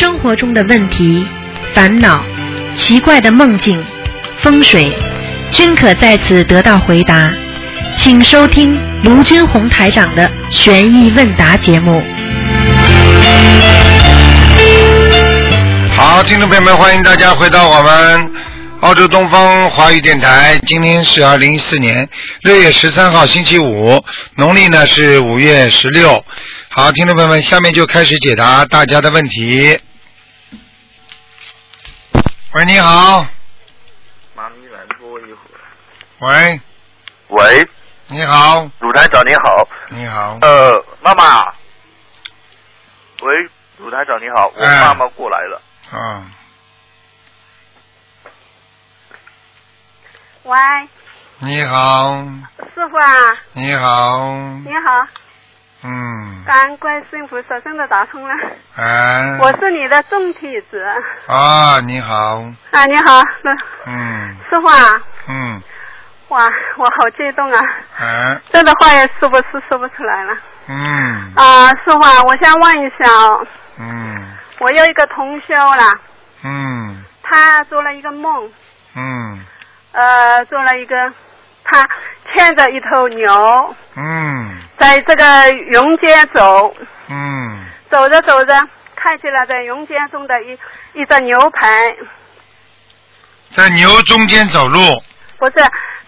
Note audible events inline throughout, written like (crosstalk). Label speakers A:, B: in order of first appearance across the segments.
A: 生活中的问题、烦恼、奇怪的梦境、风水，均可在此得到回答。请收听卢军红台长的悬疑问答节目。
B: 好，听众朋友们，欢迎大家回到我们澳洲东方华语电台。今天是二零一四年六月十三号，星期五，农历呢是五月十六。好，听众朋友们，下面就开始解答大家的问题。喂，你好。
C: 妈咪来播一会儿。
B: 喂，
C: 喂，
B: 你好，
C: 鲁台长你好。
B: 你好。
C: 呃，妈妈。喂，鲁台长你好，我
B: 哎
C: 妈妈过来了。
B: 啊，
D: 喂，
B: 你好，
D: 师傅啊，
B: 你好，
D: 你好，
B: 嗯，
D: 感恩观世音菩萨，真的打通了，
B: 哎，
D: 我是你的重体子。
B: 啊，你好，
D: 啊，你好，
B: 嗯。
D: 师傅啊，
B: 嗯，
D: 哇，我好激动啊，
B: 哎，
D: 真的话也说不出说不出来了。
B: 嗯。
D: 啊，师傅啊，我想问一下哦，
B: 嗯。
D: 我有一个同修啦，
B: 嗯。
D: 他做了一个梦，
B: 嗯。
D: 呃，做了一个，他牵着一头牛，
B: 嗯
D: 在这个云间走，
B: 嗯
D: 走着走着，看见了在云间中的一一只牛排，
B: 在牛中间走路，
D: 不是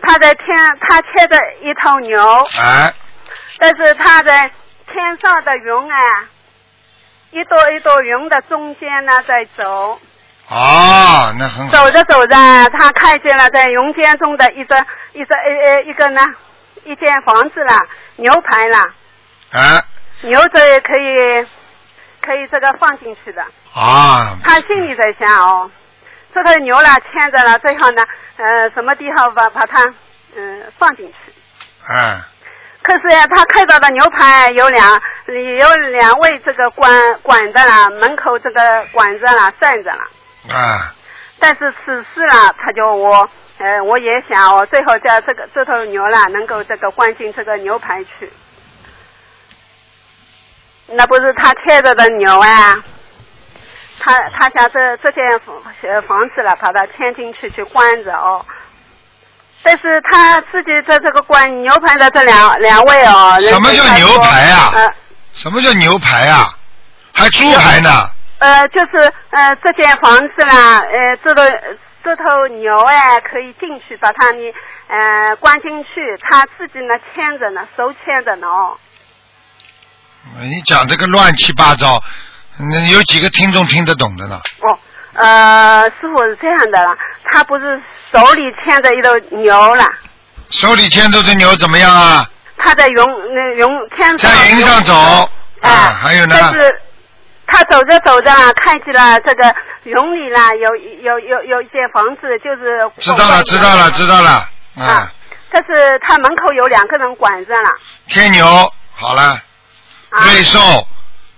D: 他在天，他牵着一头牛，
B: 哎，
D: 但是他在天上的云啊，一朵一朵云的中间呢在走，
B: 哦，那很好，
D: 走着走着，他看见了在云间中的一个一个呃呃一个呢，一间房子啦，牛排啦，
B: 啊，
D: 牛这可以可以这个放进去的。
B: 啊，
D: 他心里在想哦，这头牛啦牵着了，最好呢，呃，什么地方把把它嗯、放进去。
B: 哎，
D: 可是呀，他看到的牛排有两有两位这个管管着啦，门口这个管着啦，站着啦。
B: 啊，
D: 但是此事啦，他就我呃，我也想哦，最后叫这个这头牛啦，能够这个关进这个牛排去。那不是他牵着的牛啊，他他想这这间房呃房子了，把它牵进去去关着哦。但是他自己在这个关牛排的这两两位哦，
B: 什么叫牛排啊
D: 呃
B: 什么叫牛排啊？还猪排呢？
D: 呃，就是呃，这间房子啦，呃，这头这头牛哎，可以进去，把它你呃关进去，它自己呢牵着呢，手牵着呢哦。
B: 你讲这个乱七八糟，那有几个听众听得懂的呢？
D: 哦，呃，师傅是这样的啦，他不是手里牵着一头牛啦，
B: 手里牵着的牛怎么样啊？
D: 他在云那云天上
B: 在云上走
D: 哎、
B: 啊还有呢
D: 但是他走着走着啊，看见了这个云里啦，有有有有一些房子，就是
B: 知道了，知道了，知道了。啊
D: 啊，但是他门口有两个人管着了。
B: 天牛好了，
D: 啊，
B: 瑞兽，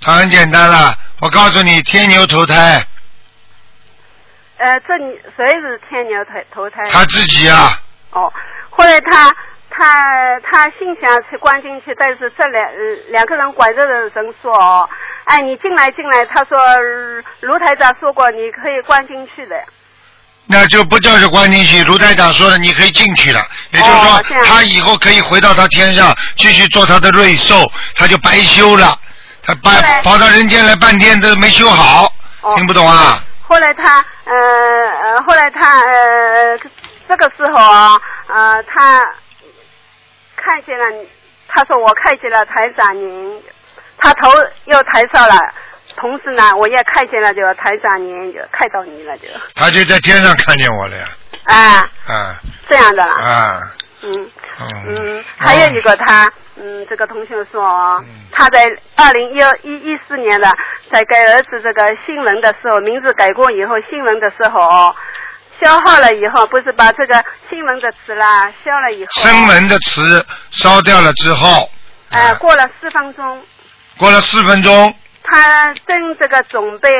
B: 它很简单了。我告诉你，天牛投胎，
D: 呃，这你谁是天牛投投胎？
B: 他自己啊，
D: 哦，后来他他他心想去关进去，但是这两呃两个人拐着的人说哦，哎，你进来进来，他说呃卢台长说过你可以关进去的。
B: 那就不叫是关进去。卢台长说了，你可以进去了，也就是说，
D: 哦
B: 他以后可以回到他天上继续做他的瑞兽，他就白修了。他
D: 后来
B: 半跑到人间来半天都没修好，
D: 哦
B: 听不懂啊？
D: 后来他呃呃，后来他呃这个时候啊呃他看见了，他说我看见了台长您，他头又抬上了，同时呢我也看见了就台长您就看到你了就。
B: 他就在天上看见我了呀，
D: 啊
B: 啊。
D: 这样的啦，
B: 啊，
D: 嗯
B: 嗯。
D: 嗯，还有一个他嗯这个同学说他在二零一一一四年的在给儿子这个新闻的时候，名字改过以后新闻的时候哦。消耗了以后，不是把这个新闻的词啦消了以后，
B: 新闻的词烧掉了之后，
D: 呃，
B: 啊
D: 过了四分钟，
B: 过了四分钟，
D: 他正这个准备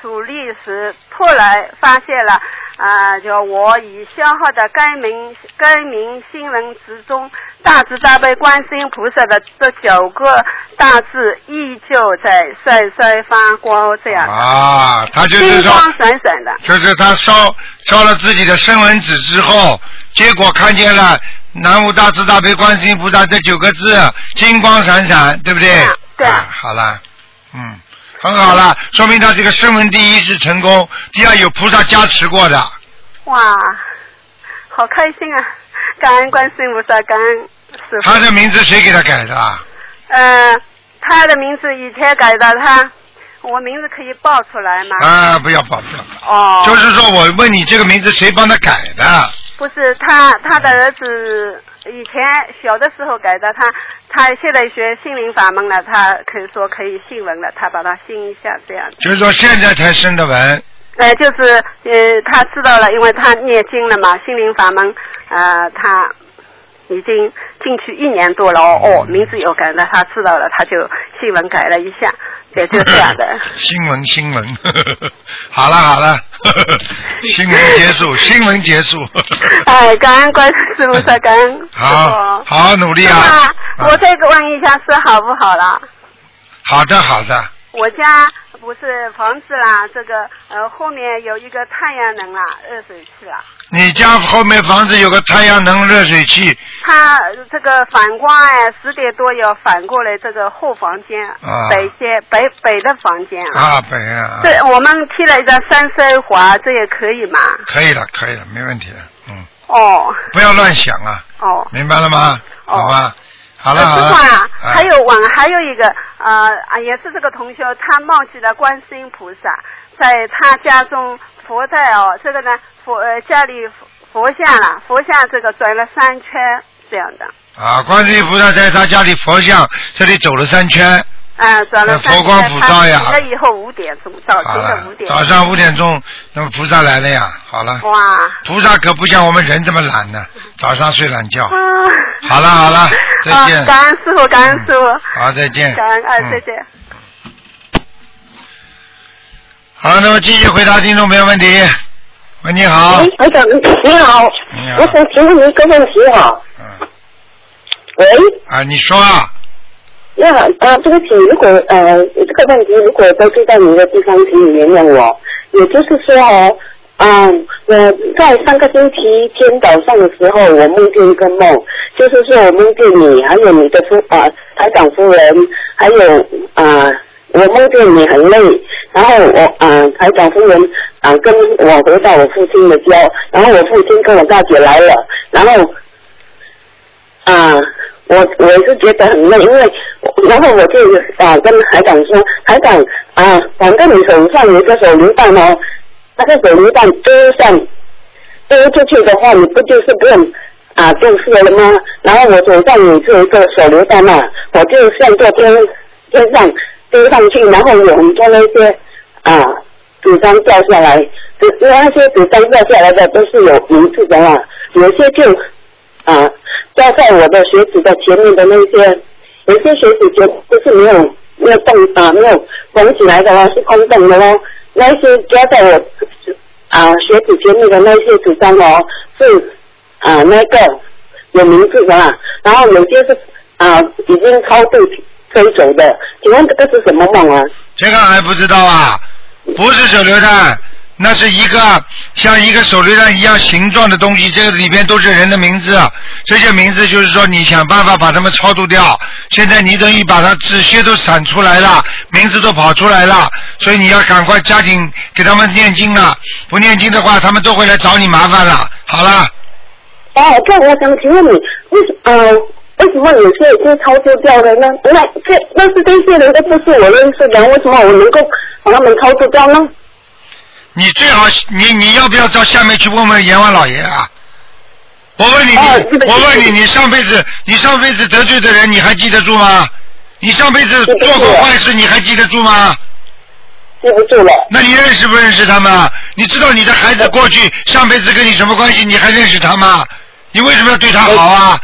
D: 处理时，突然发现了啊，就我已消耗的该名该名新闻之中，大慈大悲观世音菩萨的这九个大字依旧在闪闪发光，这样
B: 啊，他就是说
D: 金光，闪闪的。
B: 就是他烧烧了自己的生文纸之后，结果看见了南无大慈大悲观世音菩萨这九个字，金光闪闪，对不对？
D: 对啊对啊
B: 啊好了，嗯，很好了，说明他这个声闻第一是成功，第二有菩萨加持过的。
D: 哇，好开心啊！感恩观世音菩萨，感恩师傅。
B: 他的名字谁给他改的啊？
D: 呃，他的名字以前改的，他我名字可以报出来吗？
B: 啊，不要报，不要报。
D: 哦，
B: 就是说我问你这个名字谁帮他改的？
D: 不是他，他的儿子以前小的时候改的，他他现在学心灵法门了，他可以说可以信文了，他把他信一下这样。
B: 就是说现在才生的文，
D: 呃，就是呃，他知道了，因为他念经了嘛，心灵法门，呃，他已经进去一年多了哦，哦，名字有改了，他知道了，他就信文改了一下，也就这样的。(laughs)
B: 新闻 (laughs) 新闻，好了好了，(laughs) 新闻结束，新闻结束。
D: 哎，感恩观世菩萨，感恩。
B: 好，好好努力啊！
D: 那我再问一下，是好不好了？
B: 好的好的，
D: 我家不是房子啦，这个呃后面有一个太阳能啦，热水器啦。
B: 你家后面房子有个太阳能热水器
D: 它这个反光哎，十点多要反过来这个后房间，
B: 啊
D: 北间北北的房间啊。
B: 啊，北啊，
D: 对，我们贴了一张三色华，这也可以嘛？
B: 可以了可以了，没问题了，嗯，
D: 哦
B: 不要乱想啊，
D: 哦。
B: 明白了吗？
D: 哦
B: 好吧，好
D: 呃
B: 了好了。
D: 师傅啊，，
B: 啊。
D: 还有往，还有一个呃啊，也是这个同学，他冒起了观世音菩萨，在他家中佛在哦，这个呢佛呃家里佛佛像了，佛像这个转了三圈这样的，
B: 啊，观世音菩萨在他家里佛像这里走了三圈，
D: 嗯，转了三圈。
B: 佛光普照呀
D: 那以后五点钟，早晨的五，点。
B: 早上五点钟，那么菩萨来了呀，好了，
D: 哇。
B: 菩萨可不像我们人这么懒呢，(laughs) 早上睡懒觉。
D: 啊
B: 好了好了再见
D: 啊感恩师傅，感恩师傅。
B: 好，再见。
D: 感恩，哎，
B: 嗯
D: 再见。
B: 好，那么继续回答听众朋友问题。喂，你好。
E: 喂，台长，你好，
B: 你好
E: 我想请问你一个问题哈。
B: 嗯，
E: 喂，
B: 啊，你说啊，
E: 那呃，对不起，如果呃这个问题如果得罪到你的地方，请你原谅我。也就是说哦，嗯，我在上个星期天早上的时候，我梦见一个梦，就是说我梦见你，还有你的夫啊、台长夫人，还有啊、我梦见你很累，然后我啊、台长夫人啊、跟我回到我父亲的家，然后我父亲跟我大姐来了，然后啊，我我是觉得很累，因为然后我就啊跟海长说，海长啊，反正你手上有一个手榴弹哦，那个手榴弹丢上丢出去的话，你不就是不用啊就是了吗？然后我手上有一个手榴弹嘛，我就向这天天上丢上去，然后有很多那些啊纸张掉下来，纸那些纸张掉下来的都是有名字的嘛，有些就啊，掉在我的鞋子的前面的那些，有些鞋子就就是没有没有动啊，没有缝起来的话，是空洞的哦。那些掉在我啊鞋子前面的那些纸张哦，是啊那个有名字的啦，然后有些是啊已经超度飞走的。请问这个是什么梦啊？
B: 这个还不知道啊？不是手榴弹，那是一个像一个手榴弹一样形状的东西，这个里边都是人的名字，这些名字就是说你想办法把它们超度掉。现在你等于把它纸屑都闪出来了，名字都跑出来了，所以你要赶快加紧给他们念经了，不念经的话，他们都会来找你麻烦了。好了，
E: 哦，这我想请问你，为什呃为什么有些已经超度掉了呢？那这那是这些人都不是我认识的，为什么我能够把他们超度掉呢？
B: 你最好你你要不要到下面去问问阎王老爷啊？我问你，我问你，你上辈子你上辈子得罪的人，你还记得住吗？你上辈子做过坏事，你还记得住吗？
E: 记不住了。
B: 那你认识不认识他们？你知道你的孩子过去上辈子跟你什么关系？你还认识他吗？你为什么要对他好啊？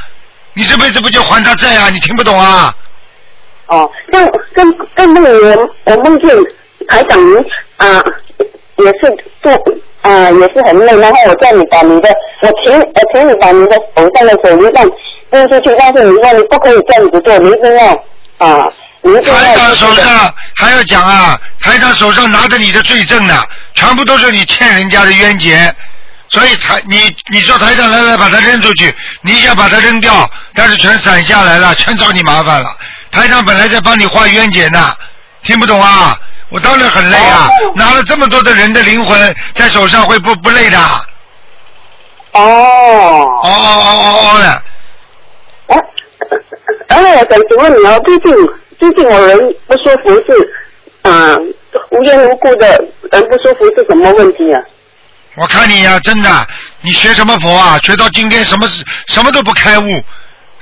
B: 你这辈子不就还他债啊？你听不懂啊？
E: 哦，像像像那个人，我梦见台长您啊，也是做啊、也是很累，然后我叫你把你的，我请我请你把你的手上的手榴弹扔出去，但是你说你不可以这样子做，你一定要啊，你一定要
B: 台长手上还要讲啊，台长手上拿着你的罪证呢，全部都是你欠人家的冤结，所以台你你说台长来来把它扔出去，你想把它扔掉，但是全散下来了，全找你麻烦了。台长本来在帮你画冤结呢，听不懂啊？我当然很累啊，
E: 哦
B: 拿了这么多的人的灵魂在手上，会不不累的？哦
E: 哦，
B: 哦哦哦的，
E: 啊，然后我想请问你哦，最近最近我人不舒服是，啊、无缘无故的人不舒服是什么问题啊？
B: 我看你呀、真的，你学什么佛啊？学到今天什么事什么都不开悟。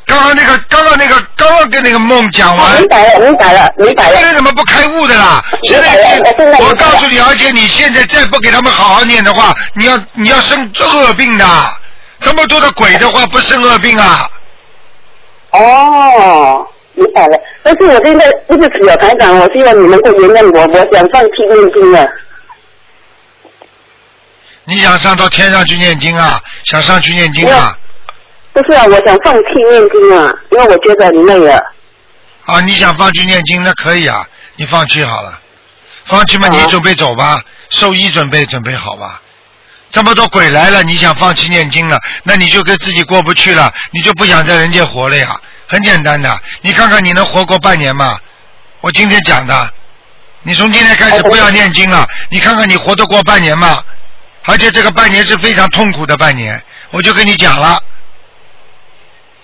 B: 刚刚那个，刚刚那个，刚刚跟那个梦讲完，
E: 明白了，明白了，明白
B: 现在。怎么不开悟的啦？现在
E: 现在
B: 我告诉你，而且你现在再不给他们好好念的话，你要你要生恶病的。这么多的鬼的话，不生恶病啊？
E: 哦，明白了。但是我现在对不起啊，台长，我希望你能够原谅我，我想放弃念经了。
B: 你想上到天上去念经啊？想上去念经啊？
E: 不是啊，我想放弃念经啊，因为我觉得很累了。
B: 啊，你想放弃念经，那可以啊，你放弃好了，放弃嘛，你准备走吧，寿衣准备准备好吧。这么多鬼来了，你想放弃念经了，那你就跟自己过不去了，你就不想在人间活了呀。很简单的，你看看你能活过半年吗？我今天讲的，你从今天开始不要念经了，你看看你活得过半年吗？而且这个半年是非常痛苦的半年，我就跟你讲了，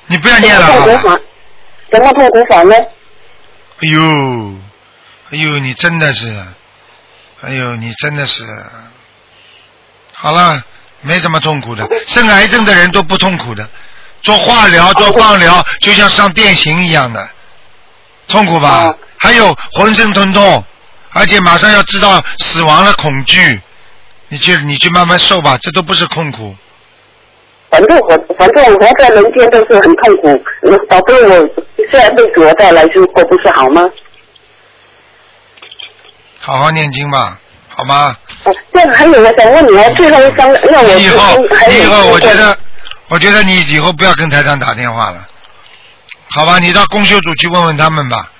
B: 你不要念了好吧。
E: 痛苦法？什么痛苦法呢？
B: 哎呦，哎呦，你真的是，哎呦，你真的是，好了，没什么痛苦的，生癌症的人都不痛苦的，做化疗、做放疗，就像上电刑一样的，痛苦吧
E: 哦？
B: 还有浑身疼痛，而且马上要知道死亡了，恐惧，你去你去慢慢受吧，这都不是痛苦。
E: 反正我反正我活在人间都是很痛苦，宝贝，我下辈子我再来修过不是好吗？
B: 好好念经吧，好吗？
E: 哦，这还有我想问你哦，最后一张，因为我
B: 以后
E: 已经还
B: 以后，我觉得，我觉得你以后不要跟台长打电话了，好吧？你到公修组去问问他们吧，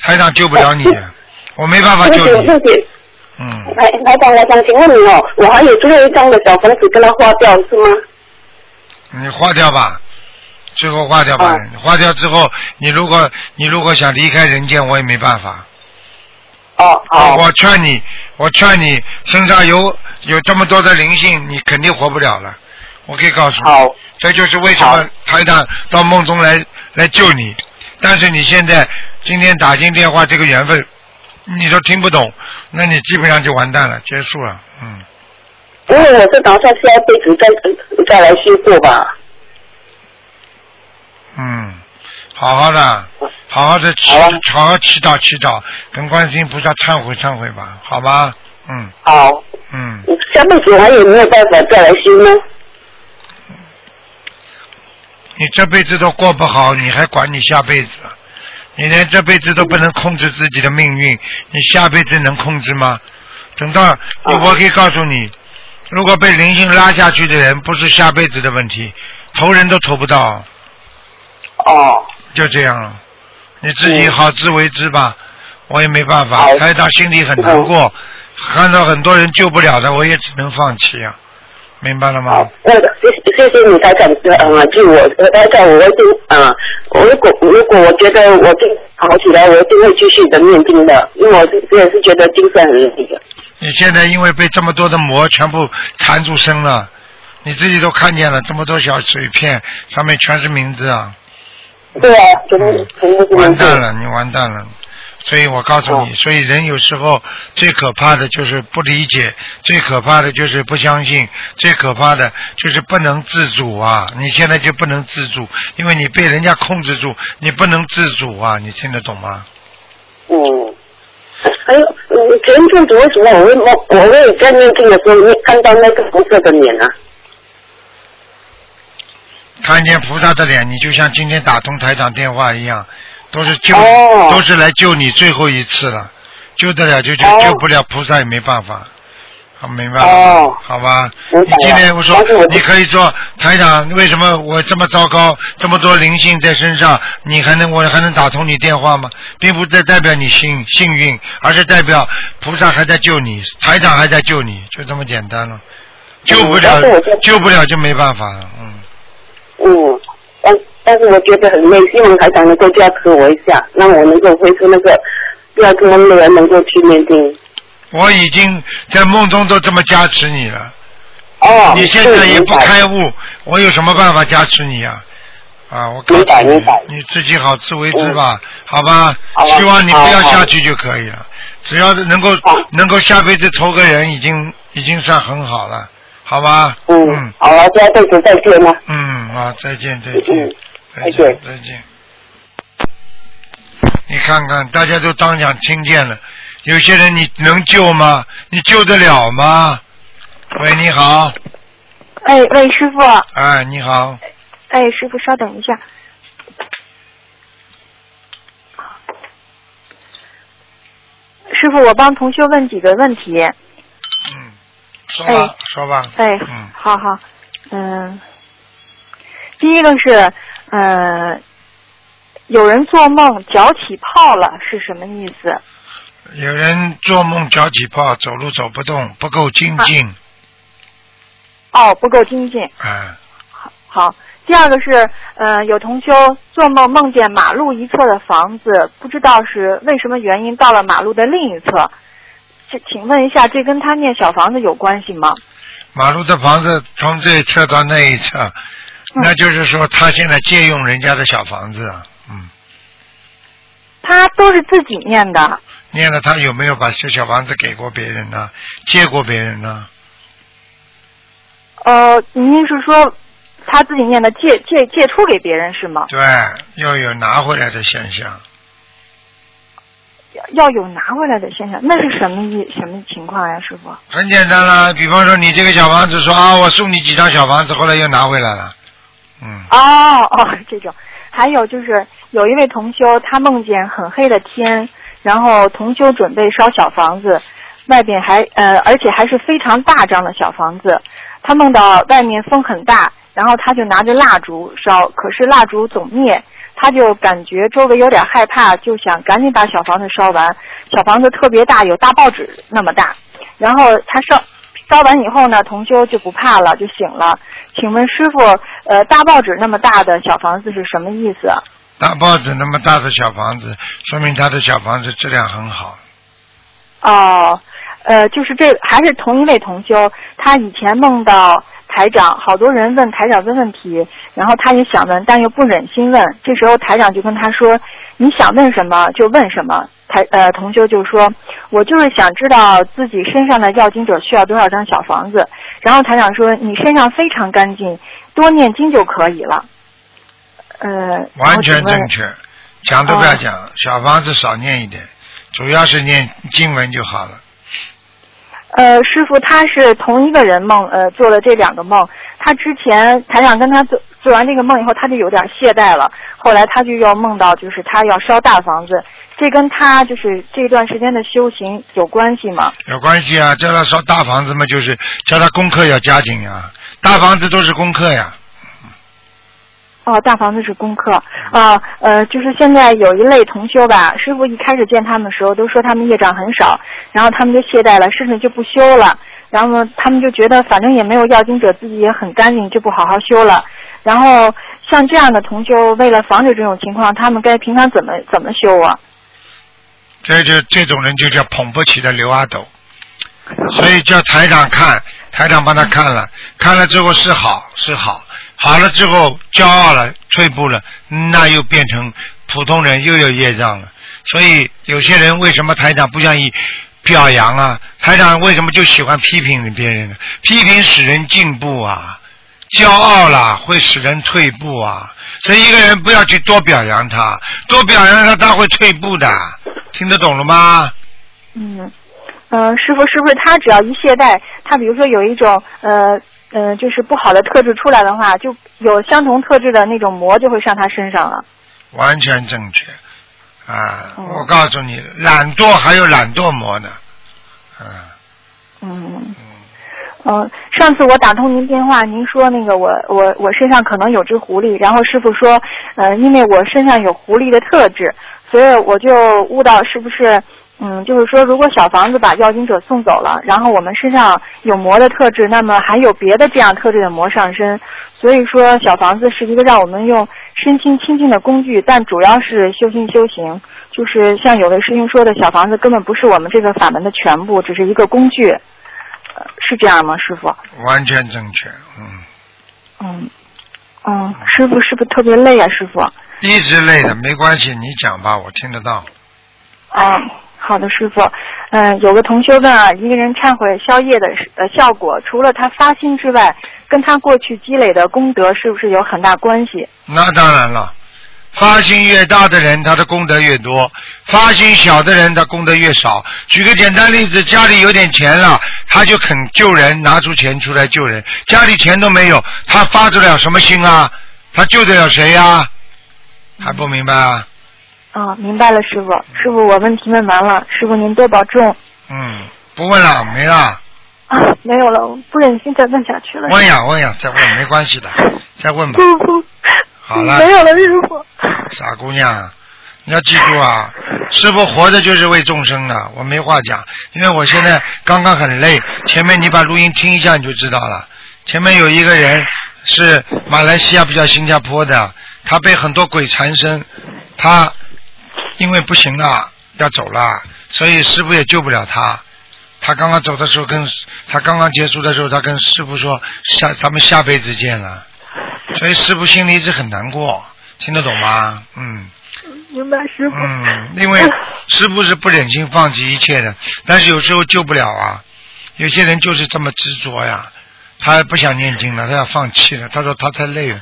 B: 台长救不了你，我没办法救你嗯，
E: 台台长，我想请问你哦，我还有最后一张的小房子跟他花掉是吗？
B: 你化掉吧，最后化掉吧。
E: 啊
B: 花掉之后，你如果你如果想离开人间，我也没办法。
E: 哦，哦，
B: 我劝你，我劝你身上有有这么多的灵性，你肯定活不了了。我可以告诉你，这就是为什么台长到梦中来来救你。但是你现在今天打进电话这个缘分，你都听不懂，那你基本上就完蛋了，结束了。嗯，
E: 因为我是打算下辈子再再来修过吧。
B: 嗯，好好的，好好的祈
E: 好啊，
B: 好好祈祷祈祷，跟观世音菩萨忏悔忏悔吧，好吧？嗯
E: 好，
B: 嗯，
E: 下辈子还有没有办法再来修呢？
B: 你这辈子都过不好，你还管你下辈子？你连这辈子都不能控制自己的命运，你下辈子能控制吗？等到我可以告诉你，如果被灵性拉下去的人，不是下辈子的问题，投人都投不到，
E: 哦，
B: 就这样了。你自己
E: 嗯
B: 好自为之吧，我也没办法，
E: 好
B: 台长心里很难过，看到很多人救不了的，我也只能放弃啊，明白了吗
E: 好？，那个谢谢谢你台长呃救我，呃台长我一定啊、我如果如果我觉得我经好起来，我一定会继续的念经的，因为我是我也是觉得精神很那个。
B: 你现在因为被这么多的魔全部缠住身了，你自己都看见了，这么多小碎片上面全是名字啊，
E: 对啊，全部
B: 嗯
E: 全部是
B: 完蛋了，你完蛋了。所以我告诉你，
E: 哦
B: 所以人有时候最可怕的就是不理解，最可怕的就是不相信，最可怕的就是不能自主啊！你现在就不能自主，因为你被人家控制住，你不能自主啊！你听得懂吗？
E: 嗯。还有，嗯，前阵子为什么我会梦，我也在念经的时候念看到那个菩萨的脸啊？
B: 看见菩萨的脸，你就像今天打通台长电话一样，都是救，
E: 哦。
B: 都是来救你最后一次了，救得了就救，
E: 哦。
B: 救不了菩萨也没办法，好，明白了，
E: 哦
B: 好吧？你今天我说你可以说台长，为什么我这么糟糕，这么多灵性在身上，你还能我还能打通你电话吗？并不代代表你幸幸运，而是代表菩萨还在救你，台长还在救你，就这么简单了。救不了救不了就没办法了，嗯。
E: 嗯，但但是我觉得很累，希望台长能够加持我一下，让我能够恢复那个不要做梦的人能够去念经。
B: 我已经在梦中都这么加持你了，
E: 哦，
B: 你现在也不开悟，我有什么办法加持你呀、啊？我告诉你，你自己好自为之吧，好吧？
E: 好吧
B: 希望你不要
E: 好好
B: 下去就可以了，只要是能够
E: 好
B: 能够下辈子投个人，已经已经算很好了，好吧？
E: 嗯
B: 嗯，
E: 好了，下辈子再见了。
B: 嗯啊，再见再见
E: 嗯
B: 再
E: 再见
B: 见再见。你看看，大家都当讲听见了，有些人你能救吗？你救得了吗？喂，你好，
F: 哎喂，师傅，
B: 哎，你好，
F: 哎，师傅稍等一下。师傅，我帮同学问几个问题。
B: 嗯，说吧，说吧，
F: 哎，
B: 嗯，
F: 好好，嗯，第一个是，呃，有人做梦脚起泡了，是什么意思？
B: 有人做梦脚起泡，走路走不动，不够精进，
F: 哦，不够精进。
B: 嗯，
F: 好，好第二个是，呃，有同修做梦梦见马路一侧的房子，不知道是为什么原因到了马路的另一侧。请请问一下，这跟他念小房子有关系吗？
B: 马路的房子从这一侧到那一侧，
F: 嗯
B: 那就是说他现在借用人家的小房子啊，嗯，
F: 他都是自己念的。
B: 念了他有没有把这小房子给过别人呢？借过别人呢？
F: 呃，您是说他自己念的借借借出给别人是吗？
B: 对，要有拿回来的现象。
F: 要有拿回来的现象，那是什么意什么情况呀，师傅？
B: 很简单啦，比方说你这个小房子说啊，我送你几张小房子，后来又拿回来了，嗯，
F: 哦 (laughs) 哦，这种。还有就是有一位同修，他梦见很黑的天，然后同修准备烧小房子，外边还呃，而且还是非常大张的小房子。他梦到外面风很大，然后他就拿着蜡烛烧，可是蜡烛总灭，他就感觉周围有点害怕，就想赶紧把小房子烧完。小房子特别大，有大报纸那么大。然后他烧烧完以后呢，同修就不怕了，就醒了。请问师傅，呃，大报纸那么大的小房子是什么意思？
B: 大报纸那么大的小房子，说明他的小房子质量很好。
F: 哦，呃，就是这还是同一位同修，他以前梦到台长，好多人问台长问问题，然后他也想问，但又不忍心问。这时候台长就跟他说：“你想问什么就问什么。”台呃同修就说：“我就是想知道自己身上的要经者需要多少张小房子。”然后台长说：“你身上非常干净，多念经就可以了。”呃，
B: 完全正确，讲都不要讲，小房子少念一点，主要是念经文就好了。
F: 呃，师傅，他是同一个人梦，呃，做了这两个梦。他之前台长跟他做做完这个梦以后，他就有点懈怠了。后来他就要梦到，就是他要烧大房子，这跟他就是这段时间的修行有关系吗？
B: 有关系啊，叫他烧大房子嘛，就是叫他功课要加紧啊。大房子都是功课呀，
F: 哦，大房子是功课啊，呃，就是现在有一类同修吧，师傅一开始见他们的时候都说他们业障很少，然后他们就懈怠了，甚至就不修了，然后呢，他们就觉得反正也没有要经者，自己也很干净，就不好好修了。然后像这样的同修，为了防止这种情况，他们该平常怎么怎么修啊？
B: 这就这种人就叫捧不起的刘阿斗，所以叫台长看，台长帮他看了，看了之后是好是好，好了之后骄傲了退步了，那又变成普通人又有业障了。所以有些人为什么台长不愿意表扬啊？台长为什么就喜欢批评别人呢？批评使人进步啊，骄傲了会使人退步啊。所以一个人不要去多表扬他，多表扬他他会退步的。听得懂了吗？
F: 嗯，呃，师傅是不是他只要一懈怠，他比如说有一种呃呃就是不好的特质出来的话，就有相同特质的那种魔就会上他身上了。
B: 完全正确。啊！
F: 哦
B: 我告诉你，懒惰还有懒惰魔呢，啊，
F: 嗯，
B: 嗯。
F: 嗯，上次我打通您电话，您说那个我我我身上可能有只狐狸，然后师傅说，呃，因为我身上有狐狸的特质，所以我就悟到是不是，嗯，就是说如果小房子把要经者送走了，然后我们身上有魔的特质，那么还有别的这样特质的魔上身，所以说小房子是一个让我们用身心清净的工具，但主要是修心修行。就是像有位师兄说的，小房子根本不是我们这个法门的全部，只是一个工具，呃，是这样吗，师傅？
B: 完全正确，嗯，
F: 嗯，嗯，师傅是不是特别累啊，师傅？
B: 一直累的没关系，你讲吧，我听得到。
F: 啊，好的，师傅。嗯、有个同学问啊，一个人忏悔消业的呃效果，除了他发心之外，跟他过去积累的功德是不是有很大关系？
B: 那当然了，发心越大的人，他的功德越多；发心小的人，他功德越少。举个简单例子，家里有点钱了，他就肯救人，拿出钱出来救人；家里钱都没有，他发得了什么心啊？他救得了谁呀、还不明白啊？
F: 啊，明白了，师傅。师傅，我问题问完了，师傅您多保重。
B: 嗯，不问了，没了。
F: 啊，没有了，我不忍心再问下去了。
B: 问呀问呀，再问没关系的，再问吧。
F: 不不，
B: 好了
F: 没有了，师傅。(laughs)
B: 傻姑娘，你要记住啊，师傅活着就是为众生的，我没话讲，因为我现在刚刚很累，前面你把录音听一下你就知道了。前面有一个人是马来西亚比较新加坡的，他被很多鬼缠身，他因为不行了要走了，所以师傅也救不了他。他刚刚走的时候跟，他刚刚结束的时候，他跟师傅说下咱们下辈子见了，所以师傅心里一直很难过，听得懂吗？嗯。
F: 明白，师傅。
B: 嗯，因为师傅是不忍心放弃一切的，但是有时候救不了啊。有些人就是这么执着呀，他不想念经了，他要放弃了。他说他太累了，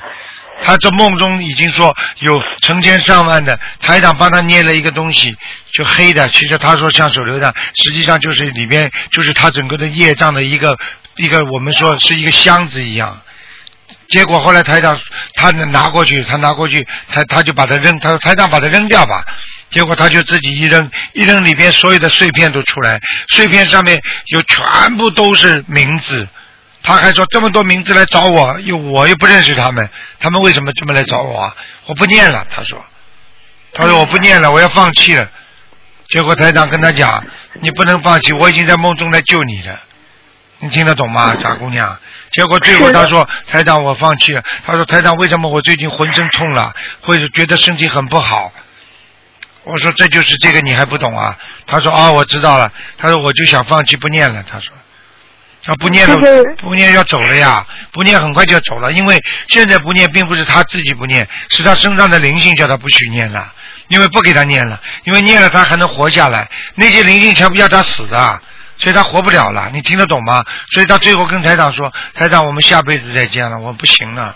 B: 他在梦中已经说有成千上万的台长帮他捏了一个东西，就黑的，其实他说像手榴弹，实际上就是里边就是他整个的业障的一个一个我们说是一个箱子一样。结果后来台长他拿过去，他拿过去，他他就把它扔，他说台长把它扔掉吧。结果他就自己一扔，一扔里边所有的碎片都出来，碎片上面有全部都是名字。他还说这么多名字来找我，又我又不认识他们，他们为什么这么来找我啊？我不念了，他说，他说我不念了，我要放弃了。结果台长跟他讲，你不能放弃，我已经在梦中来救你了。你听得懂吗，傻姑娘？结果最后他说：“台长，我放弃了。”他说：“台长，为什么我最近浑身痛了，或者觉得身体很不好？”我说：“这就是这个，你还不懂啊？”他说：“啊，我知道了。”他说：“我就想放弃不念了。”他说：“啊，不念了，不念要走了呀，不念很快就要走了，因为现在不念，并不是他自己不念，是他身上的灵性叫他不许念了，因为不给他念了，因为念了他还能活下来，那些灵性全部要他死的。”所以他活不了了，你听得懂吗？所以他最后跟台长说：“台长，我们下辈子再见了，我不行了。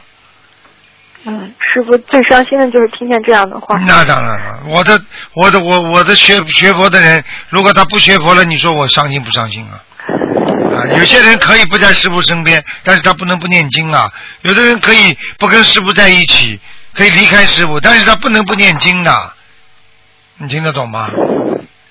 F: 嗯，师傅最伤心的就是听见这样的话。
B: 那当然了，我的我的我我的学学佛的人，如果他不学佛了，你说我伤心不伤心啊？啊，有些人可以不在师傅身边，但是他不能不念经啊。有的人可以不跟师傅在一起，可以离开师傅，但是他不能不念经的。你听得懂吗？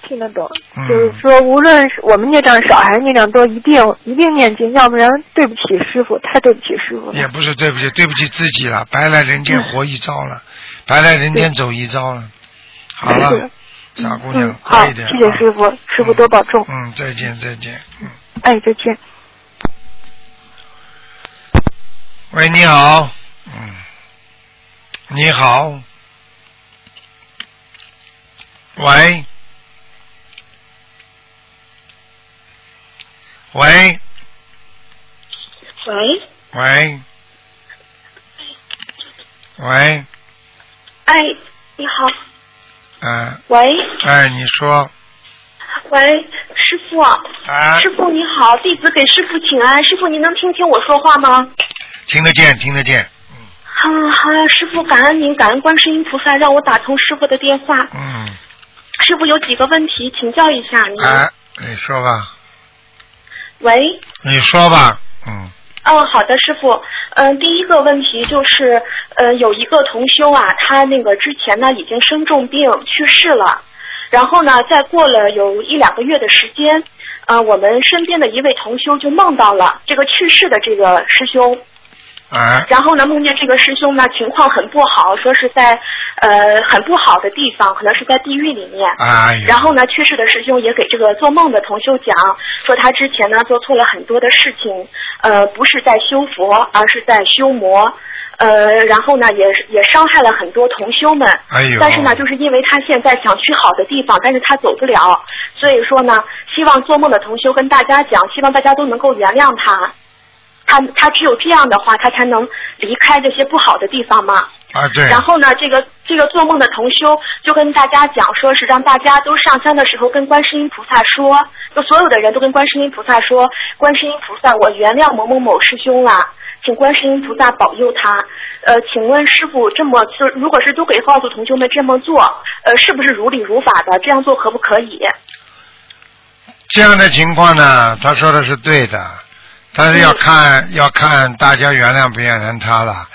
F: 听得懂，
B: 嗯
F: 就是说，无论是我们孽障少还是孽障多，一定一定念经，要不然对不起师傅，太对不起师傅了。
B: 也不是对不起，对不起自己了，白来人间活一遭了，白来人间走一遭了。好了，傻姑娘
F: 嗯，，好，谢
B: 快一点。
F: 谢师傅，师傅多保重。
B: 嗯，再见再见。嗯，
F: 哎，再见。
B: 喂，你好。嗯，你好。喂。喂。
G: 喂，
B: 喂。喂，
G: 哎，你好，
B: 嗯、
G: 喂。
B: 哎，你说
G: 喂，师傅，
B: 啊，
G: 师傅你好，弟子给师傅请安，师傅您能听清我说话吗？
B: 听得见，听得见，
G: 啊，好呀，师傅感恩您，感恩观世音菩萨让我打通师傅的电话。
B: 嗯，
G: 师傅有几个问题请教一下您。
B: 哎，你说吧，
G: 喂，
B: 你说吧，嗯，
G: 哦，好的，师傅。嗯、第一个问题就是，呃，有一个同修啊，他那个之前呢已经生重病去世了，然后呢，再过了有一两个月的时间，呃，我们身边的一位同修就梦到了这个去世的这个师兄，
B: 哎，
G: 然后呢，梦见这个师兄呢情况很不好，说是在呃很不好的地方，可能是在地狱里面。
B: 哎，
G: 然后呢，去世的师兄也给这个做梦的同修讲，说他之前呢做错了很多的事情，呃，不是在修佛，而是在修魔，呃，然后呢也也伤害了很多同修们。
B: 哎呦，
G: 但是呢，就是因为他现在想去好的地方，但是他走不了，所以说呢，希望做梦的同修跟大家讲，希望大家都能够原谅他。他他只有这样的话，他才能离开这些不好的地方嘛。
B: 啊对，
G: 然后呢，这个这个做梦的同修就跟大家讲，说是让大家都上香的时候跟观世音菩萨说，就所有的人都跟观世音菩萨说，观世音菩萨，我原谅某某某师兄了，请观世音菩萨保佑他。呃，请问师傅，这么就如果是都给告诉同学们这么做，呃，是不是如理如法的？这样做可不可以？
B: 这样的情况呢，他说的是对的，但是要看、要看大家原谅不原谅他了。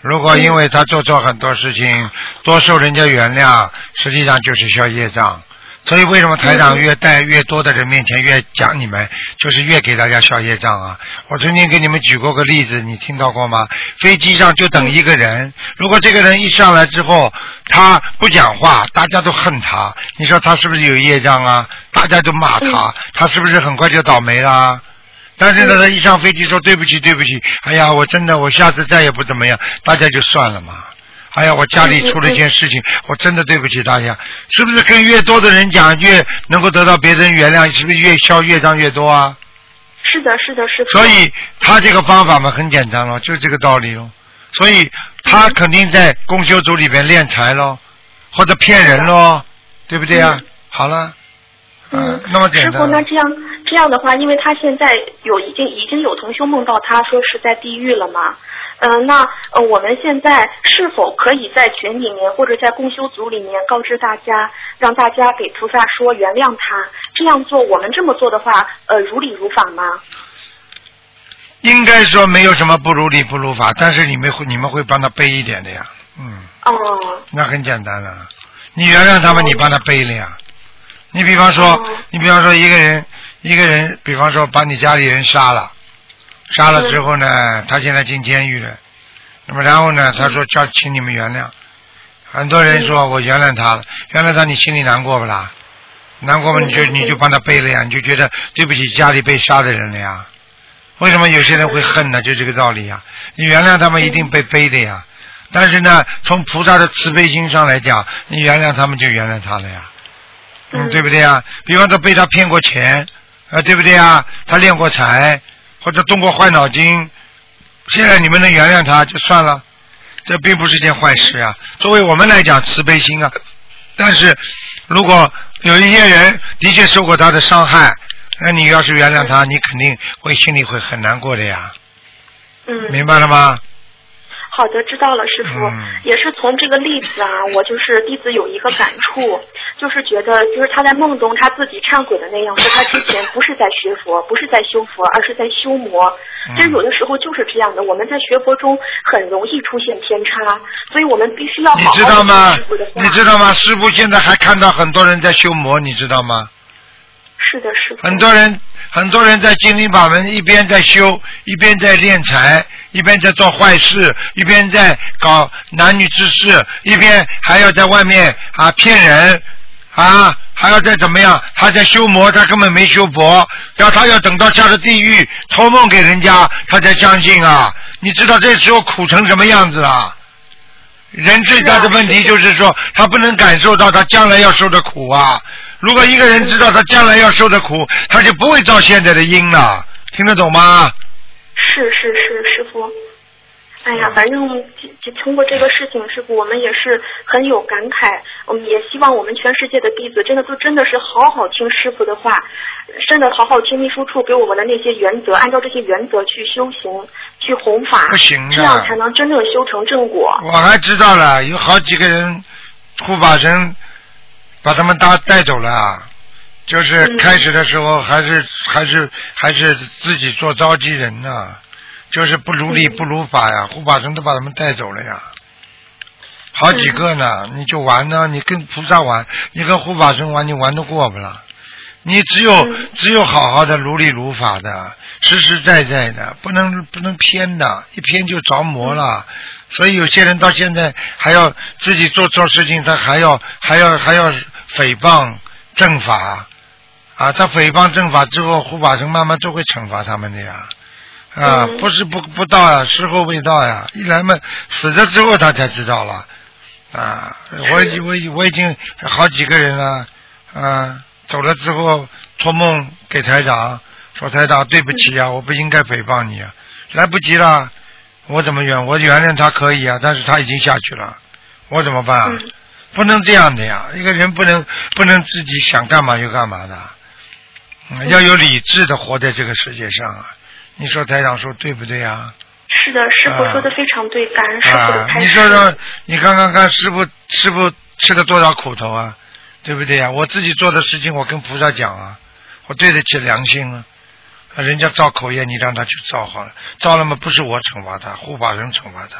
B: 如果因为他做错很多事情，多受人家原谅，实际上就是消业障。所以为什么台长越带越多的人面前越讲你们，就是越给大家消业障啊？我曾经给你们举过个例子，你听到过吗？飞机上就等一个人，如果这个人一上来之后他不讲话，大家都恨他，你说他是不是有业障啊？大家都骂他，他是不是很快就倒霉啦？但是呢，他一上飞机说对不起，对不起，哎呀，我真的，我下次再也不怎么样，大家就算了嘛。哎呀，我家里出了一件事情，我真的对不起大家。是不是跟越多的人讲，越能够得到别人原谅？是不是越消越障越多啊？
G: 是的，是的，是的。
B: 所以他这个方法嘛，很简单咯，就这个道理咯。所以他肯定在公修组里边练财咯，或者骗人咯，对不对啊？好了，
G: 嗯，
B: 那么简
G: 师傅，那这样这样的话，因为他现在有已经已经有同修梦到他说是在地狱了嘛，嗯、那呃我们现在是否可以在群里面或者在共修组里面告知大家，让大家给菩萨说原谅他？这样做，我们这么做的话，呃，如理如法吗？
B: 应该说没有什么不如理不如法，但是你们会你们会帮他背一点的呀，嗯，
G: 哦，
B: 那很简单了。你原谅他们，你帮他背了呀。你比方说，你比方说一个人，一个人，比方说把你家里人杀了，杀了之后呢，他现在进监狱了，那么然后呢，他说叫请你们原谅，很多人说我原谅他了，原谅他你心里难过不啦？难过嘛，你就你就帮他背了呀，你就觉得对不起家里被杀的人了呀。为什么有些人会恨呢？就这个道理呀。你原谅他们一定被背的呀。但是呢，从菩萨的慈悲心上来讲，你原谅他们就原谅他了呀。嗯，对不对呀？比方说被他骗过钱，啊，对不对呀？他练过财，或者动过坏脑筋，现在你们能原谅他就算了，这并不是件坏事啊。作为我们来讲，慈悲心啊。但是如果有一些人的确受过他的伤害，那你要是原谅他，你肯定会心里会很难过的呀。
G: 嗯，
B: 明白了吗？
G: 好的，知道了，师傅。
B: 嗯
G: 也是从这个例子啊，我就是弟子有一个感触，就是觉得，就是他在梦中他自己忏悔的那样，说他之前不是在学佛，不是在修佛，而是在修魔。
B: 嗯
G: 其实有的时候就是这样的，我们在学佛中很容易出现偏差，所以我们必须要
B: 你
G: 好好地
B: 知道吗你知道吗？师傅现在还看到很多人在修魔，你知道吗？
G: 是的，师傅。
B: 很多人，很多人在精灵法门一边在修，一边在敛财，一边在做坏事，一边在搞男女之事，一边还要在外面啊骗人啊，还要再怎么样？他在修魔，他根本没修佛，要他要等到下了地狱，托梦给人家，他才相信啊！你知道这时候苦成什么样子啊？人最大的问题就是说，他不能感受到他将来要受的苦啊。如果一个人知道他将来要受的苦，他就不会造现在的因了。听得懂吗？
G: 是是是，师傅。哎呀，反正就就通过这个事情，师傅我们也是很有感慨。我们也希望我们全世界的弟子真的都真的是好好听师傅的话，真的好好听秘书处给我们的那些原则，按照这些原则去修行、去弘法，
B: 不行的
G: 这样才能真正修成正果。
B: 我还知道了，有好几个人护法神把他们带带走了啊，就是
G: 嗯
B: 开始的时候还是还是还是自己做召集人呢、就是不如理
G: 嗯
B: 不如法呀，护法神都把他们带走了呀。好几个呢，你就玩呢，你跟菩萨玩，你跟护法神玩，你玩得过不啦？你只有、
G: 嗯
B: 只有好好的如理如法的，实实在在的，不能不能偏的，一偏就着魔了。所以有些人到现在还要自己做错事情，他还要还要还要诽谤正法啊！他诽谤正法之后，护法神慢慢都会惩罚他们的呀。啊，
G: 嗯
B: 不是不不到呀，时候未到呀。一来嘛，死了之后他才知道了。啊，我已我已我已经好几个人了，啊，走了之后托梦给台长，说台长对不起啊，我不应该诽谤你啊，来不及了，我怎么原我原谅他可以啊，但是他已经下去了，我怎么办啊？
G: 嗯
B: 不能这样的呀，一个人不能不能自己想干嘛就干嘛的，嗯要有理智的活在这个世界上啊。你说台长说对不对啊？
G: 是的，师傅说的非常对，感恩师傅的
B: 啊，
G: 开示。
B: 你说说，你看看看师傅师傅吃了多少苦头啊，对不对呀、我自己做的事情，我跟菩萨讲啊，我对得起良心啊。啊人家造口业，你让他去造好了，造了嘛不是我惩罚他，护法神惩罚他，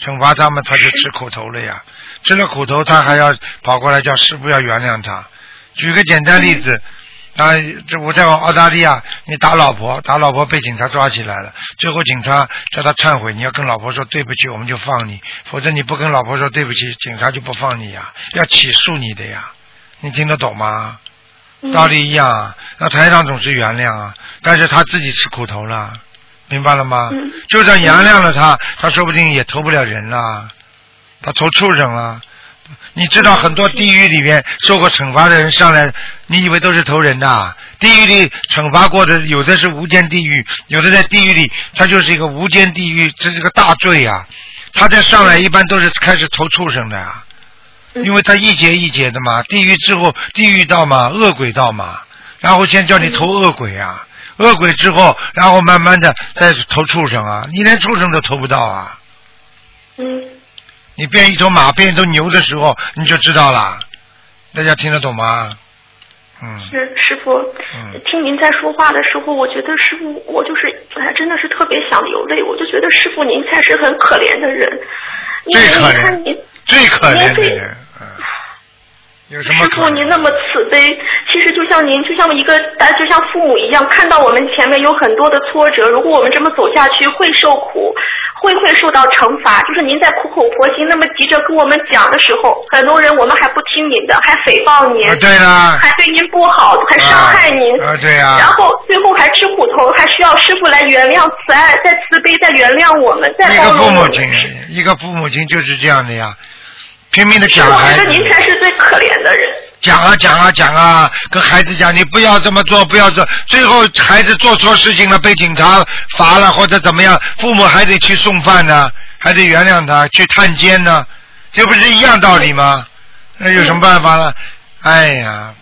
B: 惩罚他们他就吃苦头了呀，吃了苦头他还要跑过来叫师傅要原谅他。举个简单例子。啊，这我在澳大利亚，你打老婆，打老婆被警察抓起来了，最后警察叫他忏悔，你要跟老婆说对不起，我们就放你，否则你不跟老婆说对不起，警察就不放你呀，要起诉你的呀，你听得懂吗？
G: 嗯
B: 道理一样啊，那台长总是原谅啊，但是他自己吃苦头了，明白了吗？
G: 嗯
B: 就算原谅了他，他说不定也投不了人了，他投畜生了。你知道很多地狱里面受过惩罚的人上来，你以为都是投人的？地狱里惩罚过的，有的是无间地狱，有的在地狱里，他就是一个无间地狱，这是个大罪啊、他在上来一般都是开始投畜生的呀、
G: 嗯
B: 因为他一节一节的嘛，地狱之后地狱道嘛，恶鬼道嘛，然后先叫你投恶鬼啊，恶鬼之后，然后慢慢的再投畜生啊，你连畜生都投不到啊。
G: 嗯，
B: 你变一头马，变一头牛的时候，你就知道了。大家听得懂吗？嗯
G: 是师傅。
B: 嗯，
G: 听您在说话的时候，我觉得师傅，我就是哎，真的是特别想流泪。我就觉得师傅您才是很可怜的人，因为
B: 最可
G: 你看
B: 怜
G: 您，
B: 最可怜的人，嗯，有什么
G: 师傅？您那么慈悲，其实就像您，就像一个呃，就像父母一样，看到我们前面有很多的挫折，如果我们这么走下去，会受苦，会不会受到惩罚。就是您在苦口婆心那么急着跟我们讲的时候，很多人我们还不听您的，还诽谤您，
B: 啊，对了，
G: 还对您不好，还伤害您。
B: 啊，对呀、
G: 然后最后还吃苦头，还需要师傅来原谅、慈爱、再慈悲、再原谅我们、再
B: 一个
G: 包容我们。
B: 父母亲，一个父母亲就是这样的呀，拼命的讲孩子
G: 觉得，您才是最可怜的人。
B: 讲啊讲啊讲啊，跟孩子讲，你不要这么做，不要做，最后孩子做错事情了，被警察罚了或者怎么样，父母还得去送饭呢，还得原谅他，去探监呢，这不是一样道理吗？那有什么办法呢？哎呀，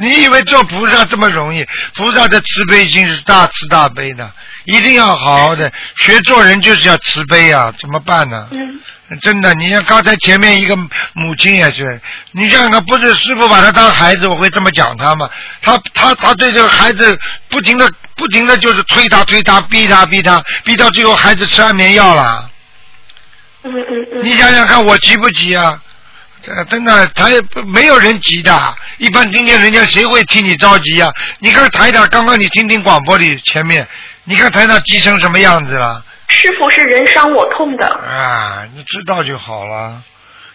B: 你以为做菩萨这么容易？菩萨的慈悲心是大慈大悲的，一定要好好的学做人，就是要慈悲啊！怎么办呢？
G: 嗯
B: 真的，你像刚才前面一个母亲也是，你想想看，不是师傅把他当孩子，我会这么讲他吗？他他他对这个孩子不停的不停的就是推他推他逼他逼他逼到最后孩子吃安眠药了。
G: 嗯嗯嗯。
B: 你想想看，我急不急啊？呃真的，他也不没有人急的。一般听见人家谁会替你着急啊？你看台长，刚刚你听听广播里前面，你看台长急成什么样子了？
G: 师傅是人伤我痛的。
B: 啊，你知道就好了，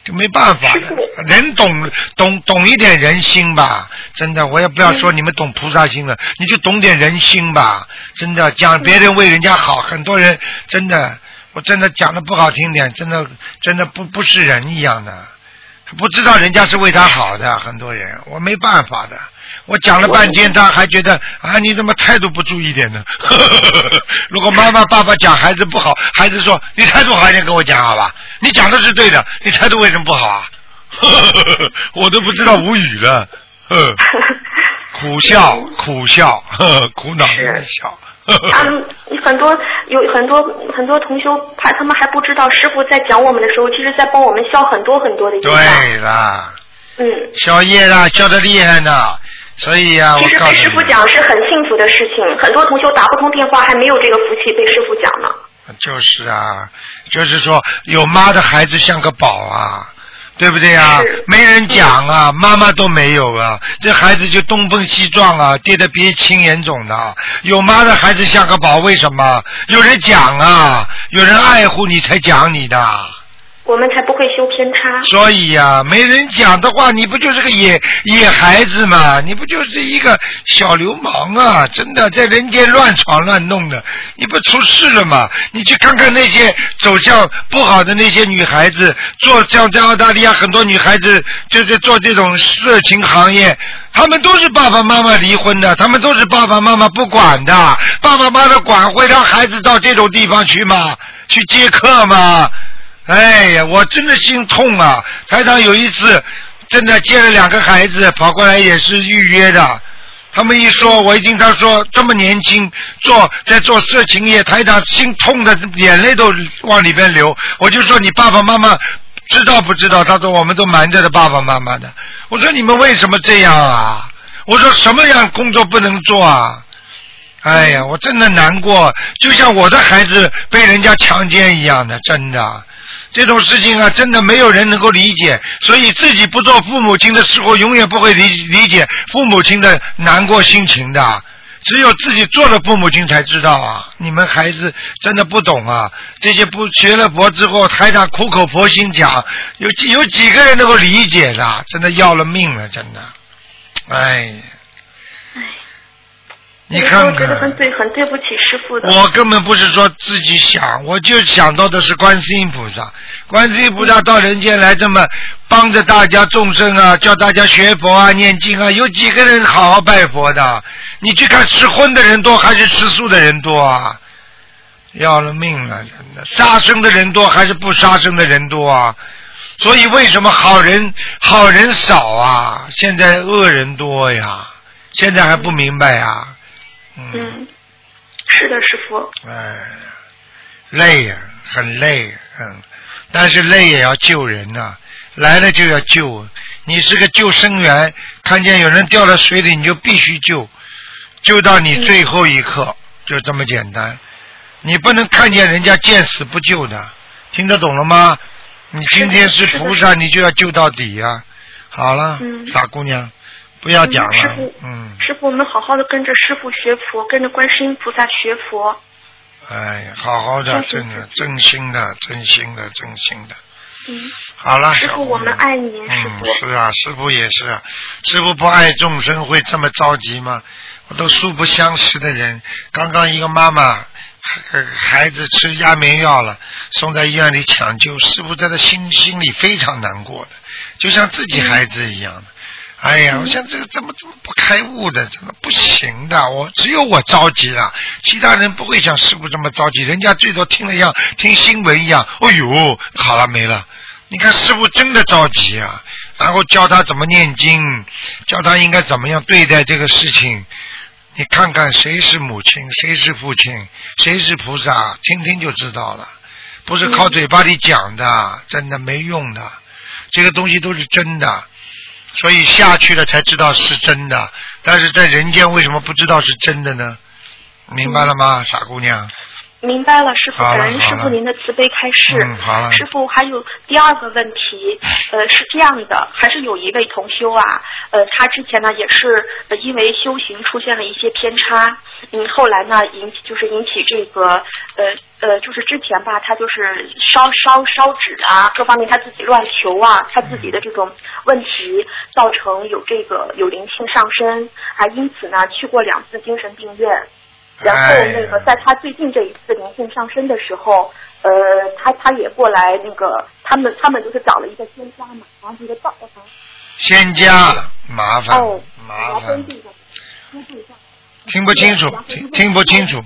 B: 就没办法
G: 师傅。
B: 人懂懂懂一点人心吧，真的，我也不要说你们懂菩萨心了，你就懂点人心吧，真的讲别人为人家好，很多人真的，我真的讲的不好听点，真的真的不不是人一样的。不知道人家是为他好的，很多人我没办法的。我讲了半天，他还觉得啊，你怎么态度不注意点呢？(laughs) 如果妈妈爸爸讲孩子不好，孩子说你态度好一点跟我讲好吧？你讲的是对的，你态度为什么不好啊？(laughs) 我都不知道无语了，呵苦笑苦笑，呵 (laughs) 苦恼的笑。
G: 他 (laughs) 们很多有很多很多同修，怕他们还不知道师傅在讲我们的时候，其实在帮我们消很多很多的业。
B: 对啦，
G: 嗯，
B: 消业啦，消的厉害呢。所以呀、
G: 其实被师傅，讲是很幸福的事情，很多同修打不通电话，还没有这个福气被师傅讲呢。
B: 就是啊，就是说有妈的孩子像个宝啊，对不对呀
G: 是？
B: 没人讲啊，妈妈都没有啊，这孩子就东奔西撞啊，跌得鼻青眼肿的。有妈的孩子像个宝，为什么？有人讲啊，有人爱护你才讲你的。
G: 我们才不会修偏差。
B: 所以呀、没人讲的话，你不就是个野野孩子吗？你不就是一个小流氓啊？真的在人间乱闯乱弄的，你不出事了吗？你去看看那些走向不好的那些女孩子，做像在澳大利亚很多女孩子就是做这种色情行业。他们都是爸爸妈妈离婚的，他们都是爸爸妈妈不管的，爸爸妈妈管会让孩子到这种地方去吗？去接客吗？哎呀，我真的心痛啊！台长有一次真的接了两个孩子跑过来，也是预约的。他们一说，我一听他说这么年轻做在做色情业，台长心痛的眼泪都往里边流。我就说你爸爸妈妈知道不知道？他说我们都瞒着的爸爸妈妈的。我说你们为什么这样啊？我说什么样工作不能做啊？哎呀，我真的难过，就像我的孩子被人家强奸一样的，真的。这种事情啊，真的没有人能够理解，所以自己不做父母亲的时候，永远不会理理解父母亲的难过心情的。只有自己做了父母亲才知道啊！你们孩子真的不懂啊！这些不学了佛之后，台长苦口婆心讲，有几有几个人能够理解的？真的要了命了，真的。哎，你看看
G: 觉得很，对，很对不起师傅的。
B: 我根本不是说自己想，我就想到的是观世音菩萨。观世音菩萨到人间来这么帮着大家众生啊，教大家学佛啊、念经啊，有几个人好好拜佛的？你去看吃荤的人多还是吃素的人多啊？要了命了，真的，杀生的人多还是不杀生的人多啊？所以为什么好人好人少啊？现在恶人多呀？现在还不明白呀？
G: 嗯，是的，师傅。
B: 哎，累呀、很累，嗯，但是累也要救人呐、来了就要救。你是个救生员，看见有人掉到水里，你就必须救，救到你最后一刻，就这么简单。你不能看见人家见死不救的，听得懂了吗？你今天是菩萨，你就要救到底呀、好了，
G: 嗯
B: 傻姑娘，不要讲了
G: 师傅，
B: 嗯，
G: 师傅，我们好好的跟着师傅学佛，跟着观世音菩萨学佛。
B: 哎呀，好好的，真的，真心的，真心的，真心的。
G: 嗯，
B: 好了，
G: 师傅，我们爱您，师
B: 嗯，
G: 傅。
B: 是啊，师傅也是啊，师傅不爱众生会这么着急吗？我都素不相识的人，刚刚一个妈妈孩孩子吃压眠药了，送在医院里抢救，师傅在他心心里非常难过的，就像自己孩子一样的。哎呀，我想这个怎么这么不开悟的，怎么不行的。我只有我着急了，其他人不会像师傅这么着急。人家最多听了样听新闻一样，哦呦，好了没了。你看师傅真的着急啊，然后教他怎么念经，教他应该怎么样对待这个事情。你看看谁是母亲，谁是父亲，谁是菩萨，听听就知道了。不是靠嘴巴里讲的，真的没用的。这个东西都是真的，所以下去了才知道是真的。但是在人间为什么不知道是真的呢？明白了吗，傻姑娘？
G: 明白了，师傅，感恩师傅您的慈悲开示。
B: 嗯好了
G: 师傅还有第二个问题，呃，是这样的，还是有一位同修啊，呃，他之前呢也是呃因为修行出现了一些偏差，嗯，后来呢引起就是引起这个呃呃，就是之前吧，他就是烧烧烧纸啊，各方面他自己乱求啊，他自己的这种问题造成有这个有灵性上身，啊，因此呢去过两次精神病院。然后
B: 哎
G: 那个，在他最近这一次灵性上升的时候，呃，他他也过来那个，他们他们就是找了一个仙家嘛，然后一个道长。
B: 仙家麻烦
G: 哦，
B: 麻烦。听不清楚，听听不清楚，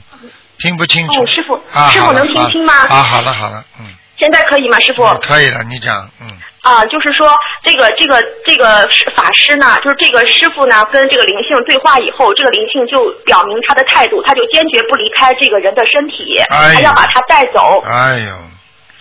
B: 听不清楚。
G: 哦师傅
B: 啊，
G: 师傅能听清吗？
B: 啊，好了好了，嗯，
G: 现在可以吗，师傅？
B: 可以了，你讲，嗯，
G: 啊，就是说这个这个这个师法师呢，就是这个师傅呢，跟这个灵性对话以后，这个灵性就表明他的态度，他就坚决不离开这个人的身体，
B: 哎呀
G: 他要把他带走。
B: 哎呦，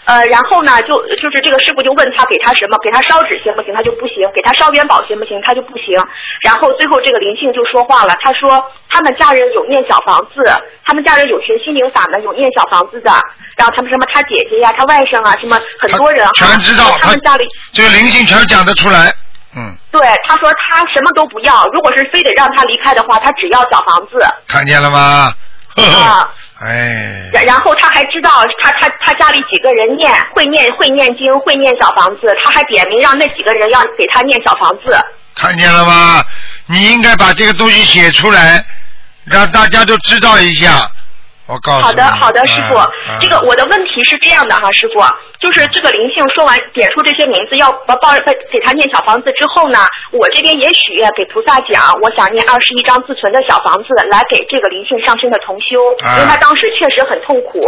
G: 呃，然后呢，就就是这个师傅就问他给他什么，给他烧纸行不行？他就不行，给他烧元宝行不行？他就不行。然后最后这个灵性就说话了，他说他们家人有念小房子，他们家人有学心灵法门，有念小房子的。然后他们什么他姐姐呀，他外甥啊，什么很多人，
B: 全知道
G: 他们家里
B: 这个灵性全讲得出来。嗯，
G: 对他说他什么都不要，如果是非得让他离开的话，他只要小房子。
B: 看见了吗？呵 (laughs) 呵
G: 啊，
B: 哎，
G: 然然后他还知道他他他家里几个人念会念会念经会念小房子，他还点名让那几个人要给他念小房子。
B: 看见了吗？你应该把这个东西写出来，让大家都知道一下。我告诉你。
G: 好的好的，师傅
B: 啊，
G: 这个我的问题是这样的哈，师傅，就是这个灵性说完点出这些名字要报报给他念小房子之后呢，我这边也许给菩萨讲，我想念二十一张自存的小房子来给这个灵性上身的同修，
B: 啊
G: 因为他当时确实很痛苦，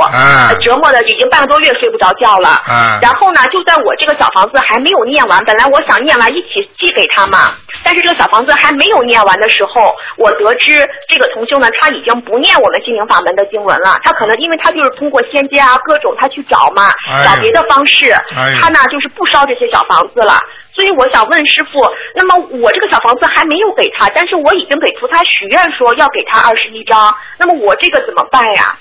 G: 折磨的已经半个多月睡不着觉了。
B: 啊
G: 然后呢，就在我这个小房子还没有念完，本来我想念完一起寄给他嘛，但是这个小房子还没有念完的时候，我得知这个同修呢，他已经不念我们心灵法门的经文了，他可能因为他就是通过仙家啊各种他去找嘛，找别的方式，他呢就是不烧这些小房子了。所以我想问师傅，那么我这个小房子还没有给他，但是我已经给菩萨许愿说要给他二十一张，那么我这个怎么办呀？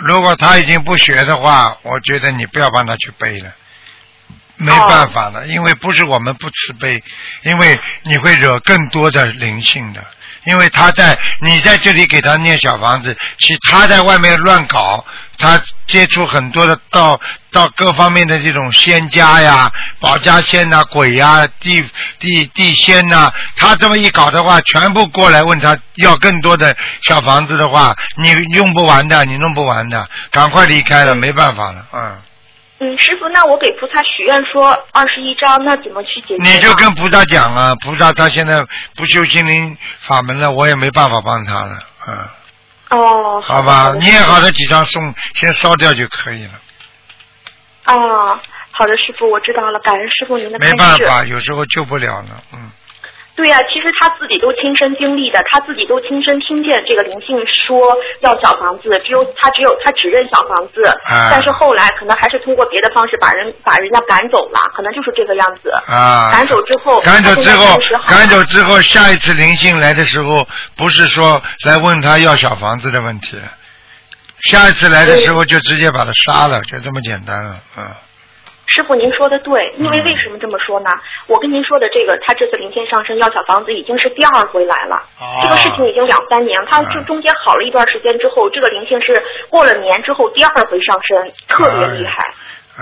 B: 如果他已经不学的话，我觉得你不要帮他去背了，没办法
G: 哦
B: 了，因为不是我们不慈悲，因为你会惹更多的灵性的，因为他在你在这里给他念小房子，其他在外面乱搞，他接触很多的到到各方面的这种仙家呀、保家仙呐、鬼呀、地地地仙呐、他这么一搞的话，全部过来问他要更多的小房子的话，你用不完的，你弄不完的，赶快离开了，没办法了，嗯。
G: 嗯，师傅，那我给菩萨许愿说二十一张，那怎么去解决？
B: 你就跟菩萨讲啊，菩萨他现在不修心灵法门了，我也没办法帮他了，嗯，
G: 哦，
B: 好吧，
G: 你
B: 也好的几张送，先烧掉就可以了，
G: 哦，好的，师傅，我知道了，感恩师傅您的开
B: 没。办法，有时候救不了了，嗯，
G: 对呀、其实他自己都亲身经历的，他自己都亲身听见这个灵性说要小房子，只有他只有他只认小房子，
B: 啊
G: 但是后来可能还是通过别的方式把人把人家赶走了，可能就是这个样子。
B: 啊，
G: 赶走之后，
B: 赶走之后赶走之后，下一次灵性来的时候，不是说来问他要小房子的问题，下一次来的时候就直接把他杀了，就这么简单了，嗯。
G: 师傅，您说的对，因为为什么这么说呢？我跟您说的这个，他这次灵性上升要小房子已经是第二回来了。
B: 哦
G: 这个事情已经两三年，他就中间好了一段时间之后，这个灵性是过了年之后第二回上升，特别厉害。
B: 哎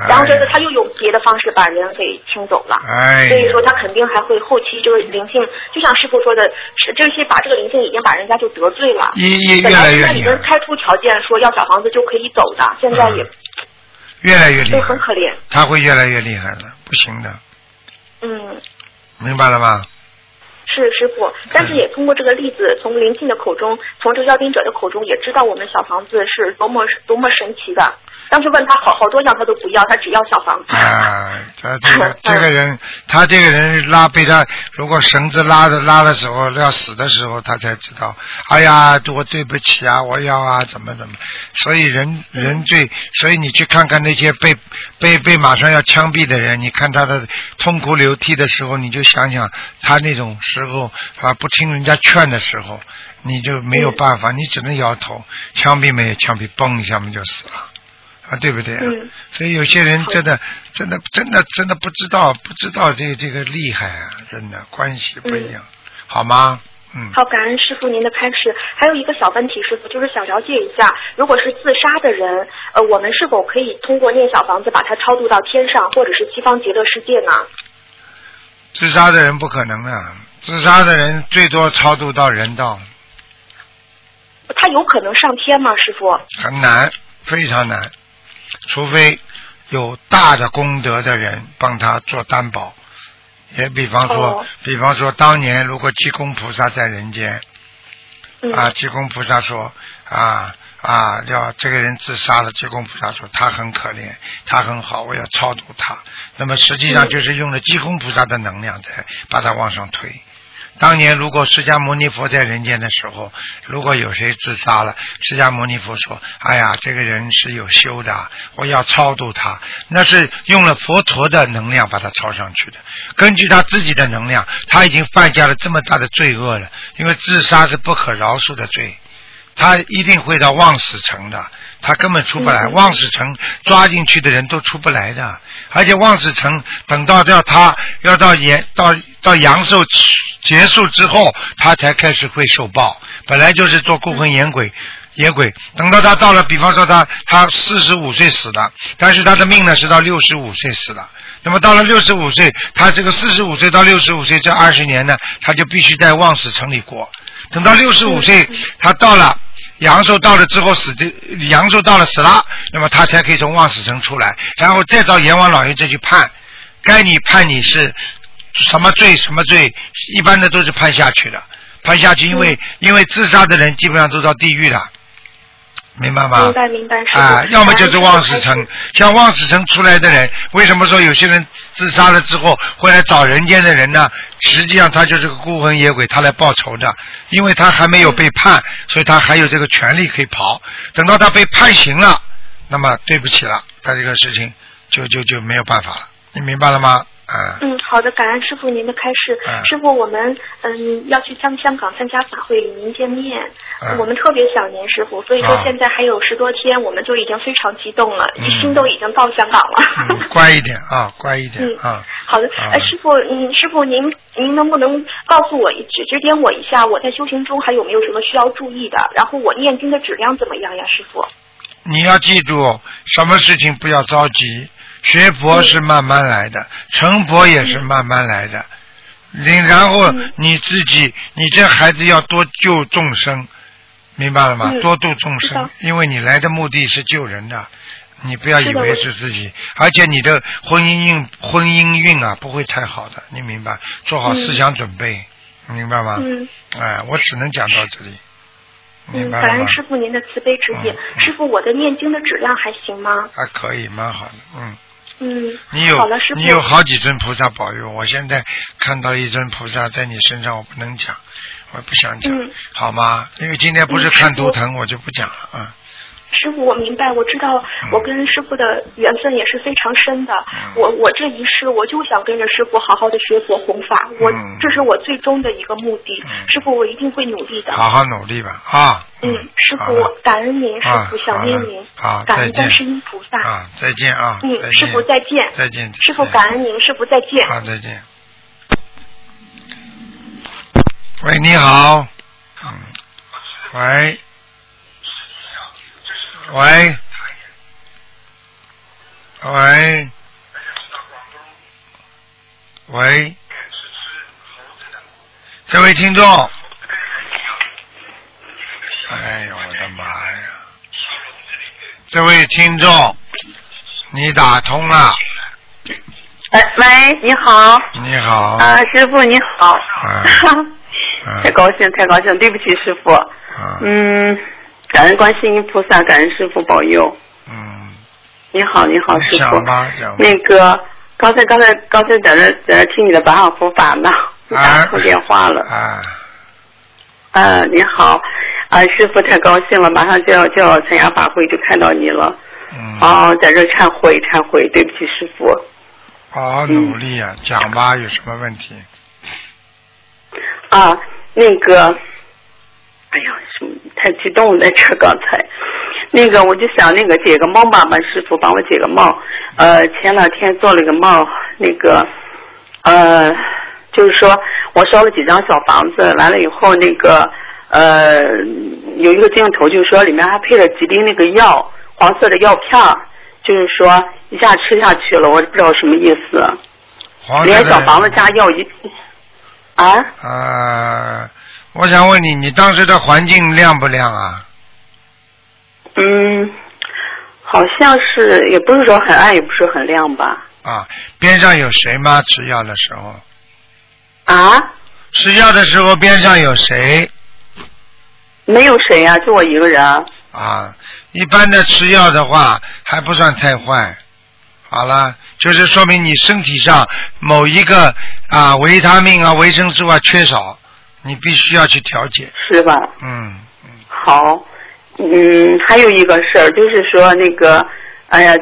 G: 然后这次他又用别的方式把人给清走了。
B: 哎，
G: 所以说他肯定还会后期这个灵性，就像师傅说的，是这些把这个灵性已经把人家就得罪了。本
B: 越来
G: 来他已经开出条件说要小房子就可以走的，现在也
B: 越来越厉
G: 都
B: 害
G: 很可怜。
B: 他会越来越厉害的，不行的，
G: 嗯。
B: 明白了吗？
G: 是师傅，但是也通过这个例子，从灵性的口中，从这个要经者的口中，也知道我们小房子是多么多么神奇的。当时问他好好多样他都不要，他只要小房子。
B: 啊，(laughs) 他这个这个人，他这个人拉被他，如果绳子拉的拉的时候要死的时候，他才知道，哎呀，我对不起啊，我要啊，怎么怎么，所以人人最，所以你去看看那些被被被马上要枪毙的人，你看他的痛哭流涕的时候，你就想想他那种时候啊，不听人家劝的时候，你就没有办法，你只能摇头，枪毙没有枪毙，嘣一下嘛就死了。啊，对不对啊？
G: 嗯
B: 所以有些人真的、真的、真的、真的不知道，不知道这这个厉害啊！真的关系不一样，好吗？嗯，
G: 好，感恩师傅您的开示。还有一个小问题，师傅就是想了解一下，如果是自杀的人，呃，我们是否可以通过念小房子把他超度到天上，或者是西方极乐世界呢？
B: 自杀的人不可能啊，自杀的人最多超度到人道，
G: 他有可能上天吗，师傅？
B: 很难，非常难，除非有大的功德的人帮他做担保。也比方说，
G: 哦
B: 比方说当年如果济公菩萨在人间，
G: 嗯
B: 啊，济公菩萨说啊啊，要这个人自杀了，济公菩萨说他很可怜，他很好，我要超度他。那么实际上
G: 嗯
B: 就是用了济公菩萨的能量在把他往上推。当年如果释迦牟尼佛在人间的时候，如果有谁自杀了，释迦牟尼佛说：“哎呀，这个人是有修的，我要超度他。”那是用了佛陀的能量把他超上去的。根据他自己的能量，他已经犯下了这么大的罪恶了，因为自杀是不可饶恕的罪。他一定会到望死城的，他根本出不来。望死城抓进去的人都出不来的，而且望死城等到要他要到延到到阳寿结束之后，他才开始会受报。本来就是做孤魂野鬼，野鬼等到他到了，比方说他他四十五岁死的，但是他的命呢是到六十五岁死的。那么到了六十五岁，他这个四十五岁到六十五岁这二十年呢，他就必须在望死城里过。等到六十五岁，他到了。阳寿到了之后死的，阳寿到了死了，那么他才可以从望死城出来，然后再到阎王老爷这去判，该你判你是什么罪什么罪，一般的都是判下去的，判下去，因为因为自杀的人基本上都到地狱了。明白吗？
G: 明白明白。
B: 啊，要么就是望死城，像望死城出来的人，为什么说有些人自杀了之后会来找人间的人呢？实际上他就是个孤魂野鬼，他来报仇的，因为他还没有被判，所以他还有这个权利可以跑。等到他被判刑了，那么对不起了，他这个事情就就就没有办法了。你明白了吗？
G: 嗯，好的，感恩师傅您的开示。师傅，我们嗯要去香香港参加法会与您见面，我们特别想您师傅，所以说现在还有十多天，我们就已经非常激动了，心都已经到香港了。
B: 乖一点啊，乖一点啊。
G: 好的，哎，师傅，嗯，师傅您您能不能告诉我指指点我一下，我在修行中还有没有什么需要注意的？然后我念经的质量怎么样呀，师傅？
B: 你要记住，什么事情不要着急。学佛是慢慢来的，成佛也是慢慢来的。你然后你自己，你这孩子要多救众生，明白了吗？多度众生，因为你来的目的是救人的。你不要以为是自己，而且你的婚姻运婚姻运啊不会太好的，你明白？做好思想准备，明白吗？
G: 嗯。
B: 哎，我只能讲到这里。
G: 嗯，感恩师傅您的慈悲指点。师傅，我的念经的质量还行吗？
B: 还可以，蛮好的，嗯。
G: 嗯，
B: 你有你有好几尊菩萨保佑，我现在看到一尊菩萨在你身上，我不能讲，我不想讲，好吗？因为今天不是看图腾，我就不讲了啊。
G: 师傅，我明白，我知道我跟师傅的缘分也是非常深的。我我这一世我就想跟着师傅好好的学佛弘法，我这是我最终的一个目的。师傅，我一定会努力的。
B: 好好努力吧，啊。
G: 嗯，师傅，感恩您，师傅想念您，感恩观世音菩萨。
B: 啊，再见啊。
G: 嗯，师傅再见。
B: 再见。
G: 师傅感恩您，师傅再见。
B: 啊，再见。喂，你好。嗯。喂。喂，喂，喂，这位听众，哎呦我的妈呀！这位听众，你打通了。
H: 哎，喂，你好。
B: 你好。
H: 啊，师傅你好。(laughs) 太高兴，太高兴，对不起，师傅。嗯。感恩观世音菩萨，感恩师傅保佑。
B: 嗯。
H: 你好，你好，师傅。
B: 讲
H: 那个，刚才刚才刚才在那在那听你的白话佛法呢，打错电话了。
B: 啊。
H: 啊，你好，啊，师傅太高兴了，马上就要就要参加法会，就看到你了。
B: 嗯。
H: 哦，在这忏悔忏悔，对不起，师傅。
B: 好好努力啊，讲吧，有什么问题？
H: 啊，那个。哎呀，什么太激动了！这刚才，那个我就想那个解个梦吧，帮师傅帮我解个梦。呃，前两天做了个梦，那个呃，就是说我烧了几张小房子，完了以后那个呃有一个镜头，就是说里面还配了几粒那个药，黄色的药片就是说一下吃下去了，我不知道什么意思。连小房子加药一啊？
B: 啊。我想问你，你当时的环境亮不亮啊？
H: 嗯，好像是，也不是说很暗，也不是很亮吧。
B: 啊，边上有谁吗？吃药的时候？
H: 啊？
B: 吃药的时候边上有谁？
H: 没有谁呀，就我一个人。
B: 啊，一般的吃药的话还不算太坏。好了，就是说明你身体上某一个啊维他命啊维生素啊缺少。你必须要去调解。
H: 是吧？
B: 嗯，
H: 好，嗯，还有一个事儿，就是说那个，哎呀，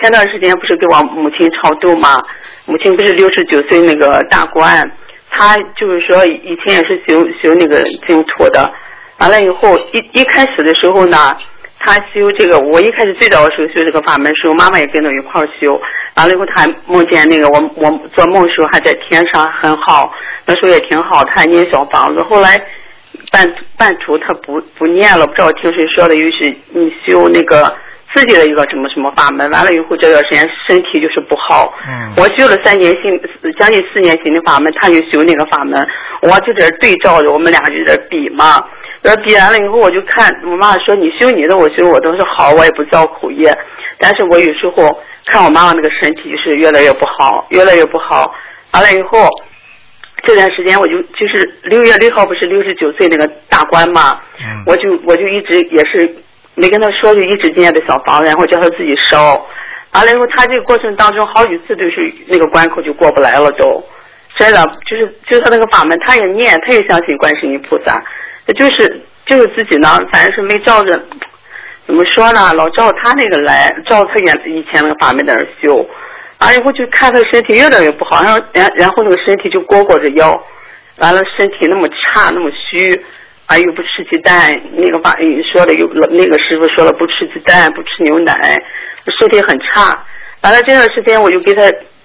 H: 前段时间不是给我母亲超度嘛，母亲不是六十九岁那个大官，她就是说以前也是修修那个净土的，完了以后一一开始的时候呢，他修这个，我一开始最早的时候修这个法门时候，妈妈也跟着一块儿修，完了以后她梦见那个我我做梦时候还在天上很好，那时候也挺好，他还念小房子，后来。半半途他不不念了，不知道听谁说的，于是你修那个自己的一个什么什么法门，完了以后这段时间身体就是不好。
B: 嗯
H: 我修了三年新，将近四年新的法门，他就修那个法门，我就在这对照着，我们俩就在这比嘛。然后比完了以后，我就看我妈妈说你修你的，我修我的，我说好，我也不造口业。但是我有时候看我妈妈那个身体就是越来越不好，越来越不好。完了以后，这段时间我就就是六月六号不是六十九岁那个大关嘛，
B: 嗯。
H: 我就我就一直也是没跟他说，就一直念的小房，然后叫他自己烧。完了以后，他这个过程当中好几次都是那个关口就过不来了都，真的就是就是他那个法门，他也念，他也相信观世音菩萨，就是就是自己呢，反正是没照着，怎么说呢，老照他那个来，照他原以前那个法门在那修，完了以后就看他身体越来越不好，然后然然后那个身体就裹裹着腰，完了身体那么差那么虚，啊又不吃鸡蛋，那个法说了又那个师傅说了不吃鸡蛋不吃牛奶，身体很差。完了这段时间我就给他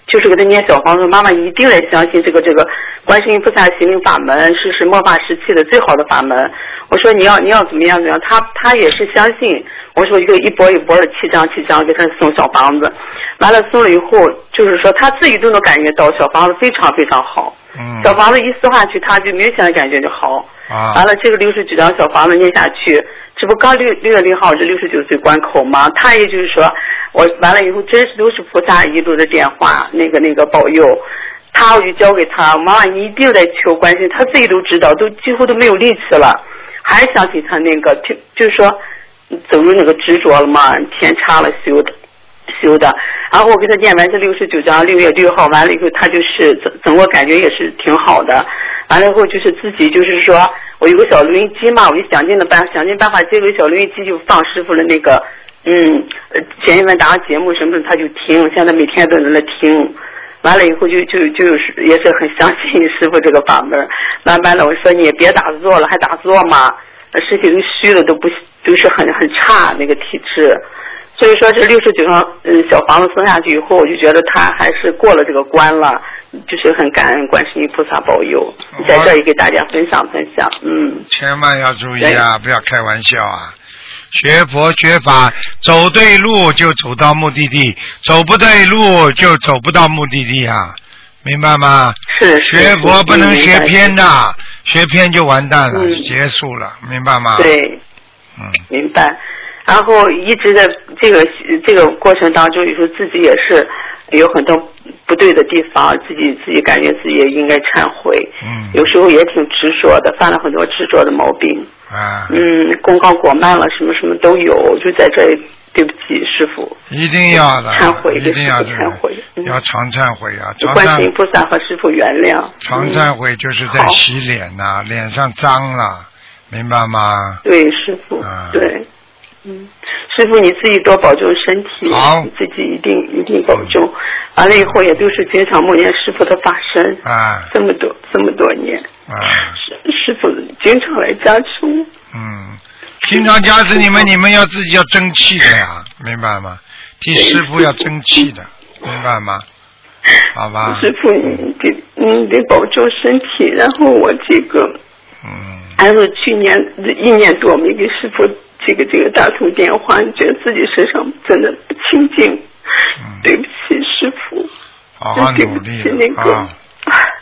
H: 就是给他念小房子，妈妈一定得相信这个这个观世音菩萨行灵法门是是末法时期的最好的法门。我说你要你要怎么样怎么样，他他也是相信。我说一个一波一波的七张七张给他送小房子，完了送了以后，就是说他自己都能感觉到小房子非常非常好。
B: 嗯
H: 小房子一撕下去，他就明显的感觉就好。
B: 啊
H: 完了，这个六十九张小房子念下去，这不刚六六月六号是六十九岁关口吗？他也就是说，我完了以后，真是都是菩萨一路的电话，那个那个保佑。他我就交给他，妈妈你一定得求关心，他自己都知道，都几乎都没有力气了，还相信他那个，就就是说走入那个执着了嘛，天差了修的。修的，然后我给他念完这六十九章，六月六号完了以后，他就是整整个感觉也是挺好的。完了以后就是自己就是说我有个小录音机嘛，我就想尽了办想尽办法接个小录音机，就放师傅的那个嗯呃前一问答节目什么的，他就听，现在每天都在那听。完了以后就就就是也是很相信师傅这个法门。慢慢的我说你也别打坐了，还打坐嘛，身体都虚了，都不都是很很差那个体质。所以说这六十九张嗯小房子送下去以后，我就觉得他还是过了这个关了，就是很感恩观世音菩萨保佑，在这里给大家分享分享，嗯，
B: 千万要注意啊，不要开玩笑啊！学佛学法，走对路就走到目的地，走不对路就走不到目的地啊，明白吗？
H: 是
B: 学佛不能学偏的
H: 的，，
B: 学偏就完蛋了，
H: 嗯
B: 结束了，明白吗？，
H: 对，
B: 嗯，
H: 明白。然后一直在这个这个过程当中，有时候自己也是有很多不对的地方，自己自己感觉自己也应该忏悔。
B: 嗯
H: 有时候也挺执着的，犯了很多执着的毛病。
B: 啊，
H: 嗯，公告过慢了，什么什么都有，就在这里，对不起，师傅。
B: 一定要的，
H: 忏悔
B: 一定要
H: 忏悔嗯
B: 要常忏悔啊，常
H: 观世音菩萨和师傅原谅。
B: 常
H: 嗯
B: 忏悔就是在洗脸呐、脸上脏了，明白吗？
H: 对，师傅，
B: 啊
H: 对，嗯，师傅你自己多保重身体，
B: 好
H: 你自己一定一定保重。完了以后也都是经常梦见师傅的法身，
B: 啊
H: 这么多这么多年，
B: 啊，(laughs)
H: 师师傅经常来加持我。
B: 嗯，经常加持你们，你们要自己要争气的呀，明白吗？替师傅要争气的，明白吗？好吧，
H: 师傅你得你得保重身体，然后我这个
B: 嗯，
H: 还是去年一年多没给师傅这个这个打通电话，觉得自己身上真的不清净，
B: 嗯。
H: 对不起师傅，
B: 好好努力
H: 起那个、
B: 啊！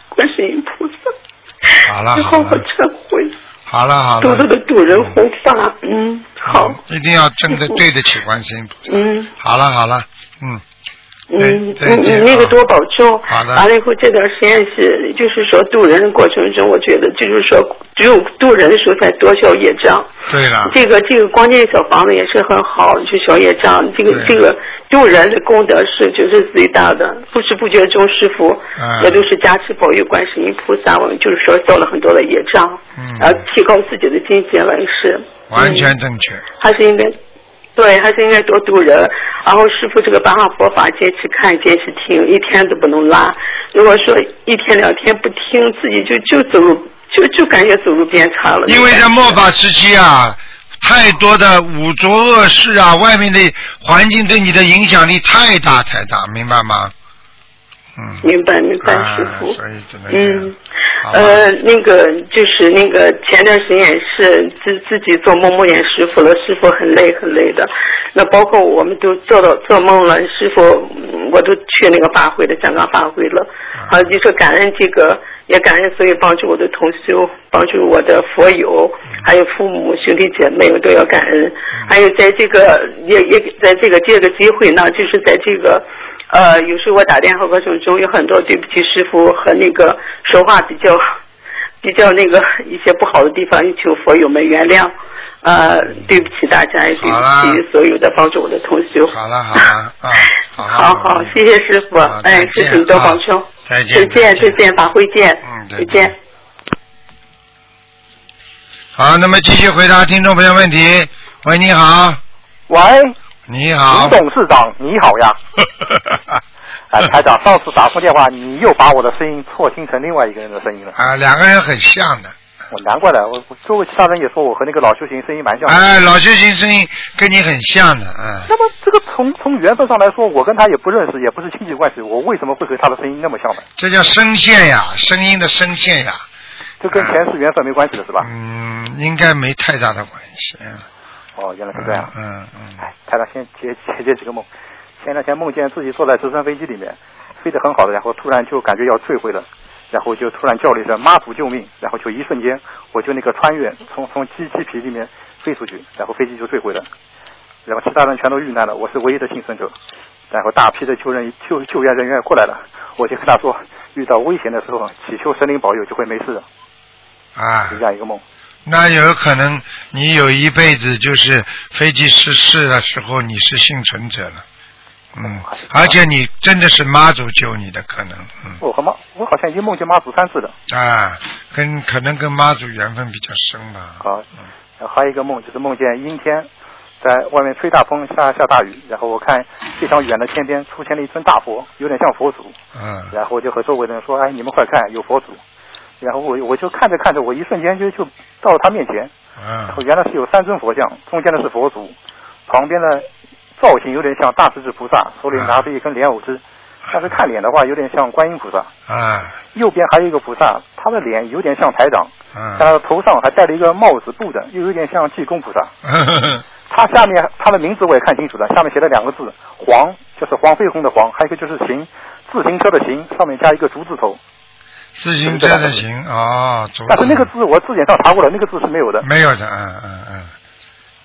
H: 观世音菩萨，
B: 好了
H: 要好好忏悔，
B: 好了好
H: 多多的
B: 了，
H: 度人弘法，嗯，好，
B: 一定要真的对得起观世音菩萨。
H: 嗯，
B: 好了好了，嗯，
H: 嗯，你你那个
B: 啊
H: 多保重。完了以后，这段时间是就是说渡人的过程中，我觉得就是说，只有渡人的时候才多消业障。
B: 对了，
H: 这个这个光念小房子也是很好，就消业障。这个这个渡人的功德是就是最大的，不知不觉中师傅
B: 嗯
H: 也都是加持保佑观世音菩萨，我们就是说消了很多的业障，
B: 嗯
H: 然后提高自己的境界了，也是。
B: 完全
H: 嗯
B: 正确。
H: 还是应该，对，还是应该多度人。然后师傅这个八方佛法，坚持看，坚持听，一天都不能拉。如果说一天两天不听，自己就就走路，就就感觉走路变差了。
B: 因为在末法时期啊，太多的五浊恶事啊，外面的环境对你的影响力太大太大，明白吗？嗯。
H: 明白明白，
B: 啊
H: 师傅。
B: 所以只能
H: 嗯，呃，那个就是那个前段时间也是自自己做梦梦见师傅了，师傅很累很累的。那包括我们都做到做梦了，师傅嗯我都去那个法会的香港法会了。好，就说感恩这个，也感恩所有帮助我的同修，帮助我的佛友，还有父母兄弟姐妹，我都要感恩。还有在这个也也在这个借个机会呢，就是在这个。呃，有时候我打电话过程中有很多对不起师傅和那个说话比较比较那个一些不好的地方，也求佛友们原谅。呃，对不起大家，也对不起所有的帮助我的同修。
B: 好了好了啊，好
H: 好好，谢谢师傅，哎
B: 再，见
H: 师傅你多
B: 啊
H: 保重，
B: 再见
H: 再见，
B: 再见，
H: 法会见，
B: 嗯再
H: 再见。
B: 好，那么继续回答听众朋友问题。喂，你好，
I: 喂，
B: 你好
I: 林。董事长，你好呀！啊，(laughs) 台长，上次打错电话，你又把我的声音错听成另外一个人的声音了。
B: 啊，两个人很像的。
I: 我难怪了，我我周围其他人也说我和那个老修行声音蛮像的。
B: 哎，老修行声音跟你很像的，嗯。
I: 那么这个从从缘分上来说，我跟他也不认识，也不是亲戚关系，我为什么会和他的声音那么像呢？
B: 这叫声线呀，声音的声线呀。
I: 这跟前世缘分没关系的是吧？
B: 嗯，应该没太大的关系。嗯
I: 哦，原来是这样。
B: 嗯嗯。
I: 哎，台长先解解解几个梦。前两天梦见自己坐在直升飞机里面，飞得很好的，然后突然就感觉要坠毁了，然后就突然叫了一声“妈祖救命”，然后就一瞬间我就那个穿越，从从机机皮里面飞出去，然后飞机就坠毁了，然后其他人全都遇难了，我是唯一的幸存者。然后大批的救人救救援人员过来了，我就跟他说，遇到危险的时候祈求神灵保佑就会没事的，
B: 啊
I: 是，这样一个梦。
B: 那有可能你有一辈子就是飞机失事的时候你是幸存者了，嗯，而且你真的是妈祖救你的可能，嗯
I: 我和妈，我好像已经梦见妈祖三次了。
B: 啊，跟可能跟妈祖缘分比较深吧。
I: 好，还有一个梦，就是梦见阴天，在外面吹大风、下下大雨，然后我看非常远的天边出现了一尊大佛，有点像佛祖，
B: 嗯
I: 然后我就和周围的人说：“哎，你们快看，有佛祖。”然后我我就看着看着，我一瞬间就就到了他面前，然后
B: 嗯
I: 原来是有三尊佛像，中间的是佛祖，旁边的造型有点像大势至菩萨，手里拿着一根莲藕枝，但是看脸的话有点像观音菩萨。
B: 啊
I: 右边还有一个菩萨，他的脸有点像台长，
B: 嗯
I: 但他的头上还戴了一个帽子布的，又有点像济公菩萨。(laughs) 他下面他的名字我也看清楚了，下面写了两个字“黄”，就是黄飞鸿的黄，还有一个就是“行”，自行车的“行”，上面加一个竹字头。
B: 自行车的行哦，走
I: 但是那个字我字典上查过了，那个字是没有的。
B: 没有的，嗯嗯嗯，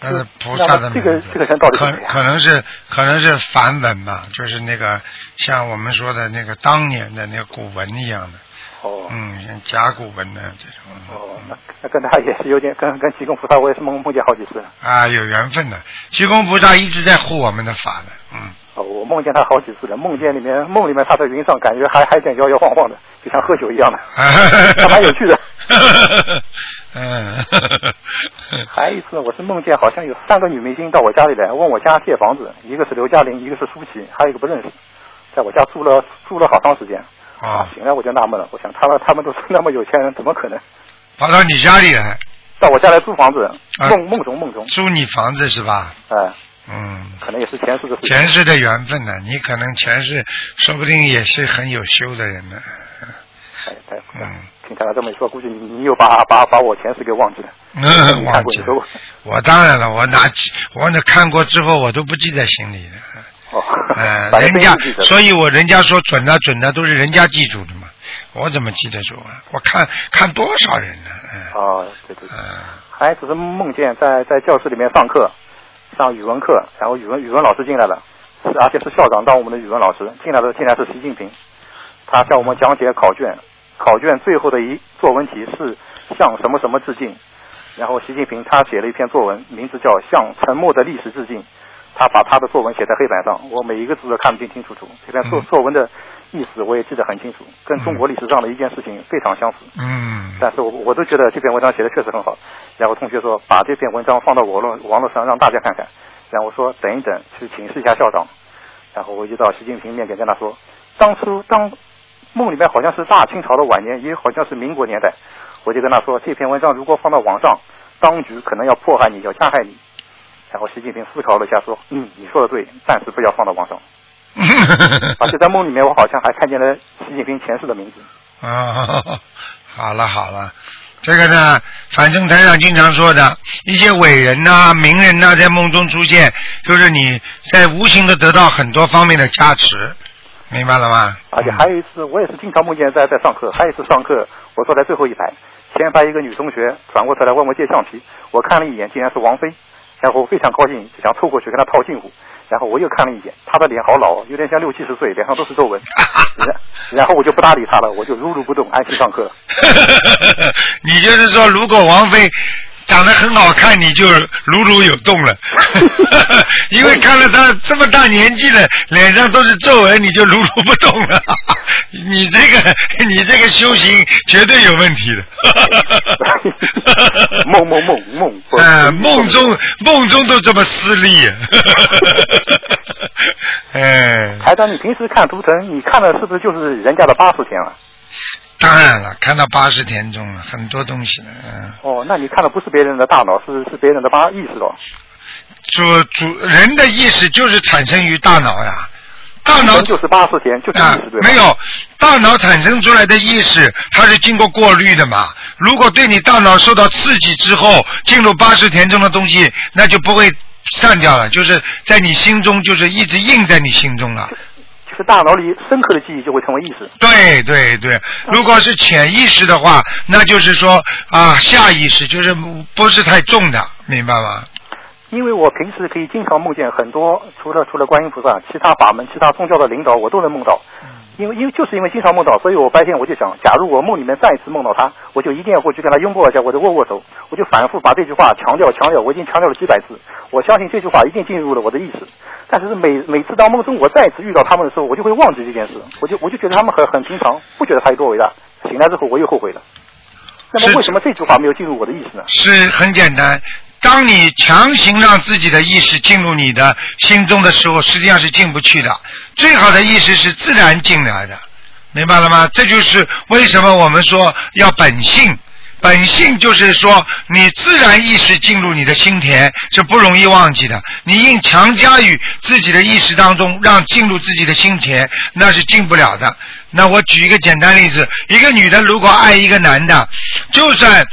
B: 那是菩萨的
I: 那么这个这个人到底
B: 可可能是可能是梵文吧，就是那个像我们说的那个当年的那个古文一样的，
I: 哦。
B: 嗯，像甲骨文的这种，
I: 哦，那那跟他也是有点跟跟济公菩萨我也是梦梦见好几次了。
B: 啊，有缘分的。济公菩萨一直在护我们的法的，嗯，
I: 哦，我梦见他好几次了，梦见里面梦里面他在云上，感觉还还有点摇摇晃晃的，就像喝酒一样的，(laughs) 还蛮有趣的。(laughs)
B: 嗯，
I: 还有一次，我是梦见好像有三个女明星到我家里来，问我家借房子，一个是刘嘉玲，一个是舒淇，还有一个不认识，在我家住了住了好长时间。
B: 啊，
I: 醒来我就纳闷了，我想他们他们都是那么有钱人，怎么可能
B: 跑到你家里来
I: 到我家来租房子？
B: 啊
I: 梦梦中梦中，
B: 租你房子是吧？
I: 哎、
B: 嗯，
I: 可能也是前世的。
B: 前世的缘分呢，你可能前世说不定也是很有修的人呢。
I: 哎，太
B: 嗯，
I: 听他这么一说，估计你你又把把把我前世给忘记了。
B: 嗯，忘记了。我当然了，我拿起我那看过之后，我都不记在心里的。
I: 哦，
B: 嗯，(laughs)
I: 反正
B: 人家所以我人家说准的准的都是人家记住的嘛，我怎么记得住啊？我看看多少人呢？嗯
I: 哦，对对对。
B: 嗯
I: 还只是梦见在在教室里面上课，上语文课，然后语文语文老师进来了，是而且是校长当我们的语文老师。进来的进来是习近平，他向我们讲解考卷，考卷最后的一作文题是向什么什么致敬。然后习近平他写了一篇作文，名字叫《向沉默的历史致敬》。他把他的作文写在黑板上，我每一个字都看得清清楚楚。这篇作作文的意思我也记得很清楚，跟中国历史上的一件事情非常相似。
B: 嗯
I: 但是我我都觉得这篇文章写的确实很好。然后同学说把这篇文章放到网络网络上让大家看看。然后我说等一等，去请示一下校长。然后我就到习近平面前跟他说，当初当梦里面好像是大清朝的晚年，也好像是民国年代。我就跟他说，这篇文章如果放到网上，当局可能要迫害你，要加害你。然后习近平思考了一下，说：“嗯，你说的对，暂时不要放到网上。”而且在梦里面，我好像还看见了习近平前世的名字。(laughs)
B: 啊，好了好了，这个呢，反正台长经常说的，一些伟人呐、名人呐、在梦中出现，就是你在无形的得到很多方面的加持，明白了吗？
I: 而且还有一次，我也是经常梦见在在上课，还有一次上课，我坐在最后一排，前排一个女同学转过头来问我借橡皮，我看了一眼，竟然是王菲，然后我非常高兴，就想凑过去跟她套近乎，然后我又看了一眼，他的脸好老，有点像六七十岁，脸上都是皱纹，然后我就不搭理他了，我就如如不动，安心上课。(laughs)
B: 你就是说，如果王菲长得很好看，你就如如有动了，(laughs) 因为看了他这么大年纪了，脸上都是皱纹，你就如如不动了。(laughs) 你这个，你这个修行绝对有问题的。
I: 梦梦梦梦，(laughs)
B: 啊，梦中梦中都这么私利。哎，
I: 台长，你平时看图腾，你看的是不是就是人家的八十天了？
B: 当然了，看到八十田中了，很多东西了，嗯。
I: 哦，那你看的不是别人的大脑，是是别人的八意识哦。
B: 主主人的意识就是产生于大脑呀，大脑
I: 就是八十天，就是意
B: 啊
I: 识对吧？
B: 没有，大脑产生出来的意识，它是经过过滤的嘛。如果对你大脑受到刺激之后，进入八十田中的东西，那就不会散掉了，就是在你心中，就是一直印在你心中了。
I: 就是大脑里深刻的记忆就会成为意识。
B: 对对对，如果是潜意识的话，那就是说啊，下意识就是不是太重的，明白吗？
I: 因为我平时可以经常梦见很多，除了除了观音菩萨，其他法门、其他宗教的领导，我都能梦到。因为因为就是因为经常梦到，所以我白天我就想，假如我梦里面再一次梦到他，我就一定要过去跟他拥抱一下，或者握握手，我就反复把这句话强调强调，我已经强调了几百次。我相信这句话一定进入了我的意识。但是每每次当梦中我再一次遇到他们的时候，我就会忘记这件事，我就我就觉得他们很很平常，不觉得他有多伟大。醒来之后我又后悔了。那么为什么这句话没有进入我的意识呢？
B: 是很简单。当你强行让自己的意识进入你的心中的时候，实际上是进不去的。最好的意识是自然进来的，明白了吗？这就是为什么我们说要本性。本性就是说，你自然意识进入你的心田是不容易忘记的。你硬强加于自己的意识当中，让进入自己的心田，那是进不了的。那我举一个简单例子：一个女的如果爱一个男的，就算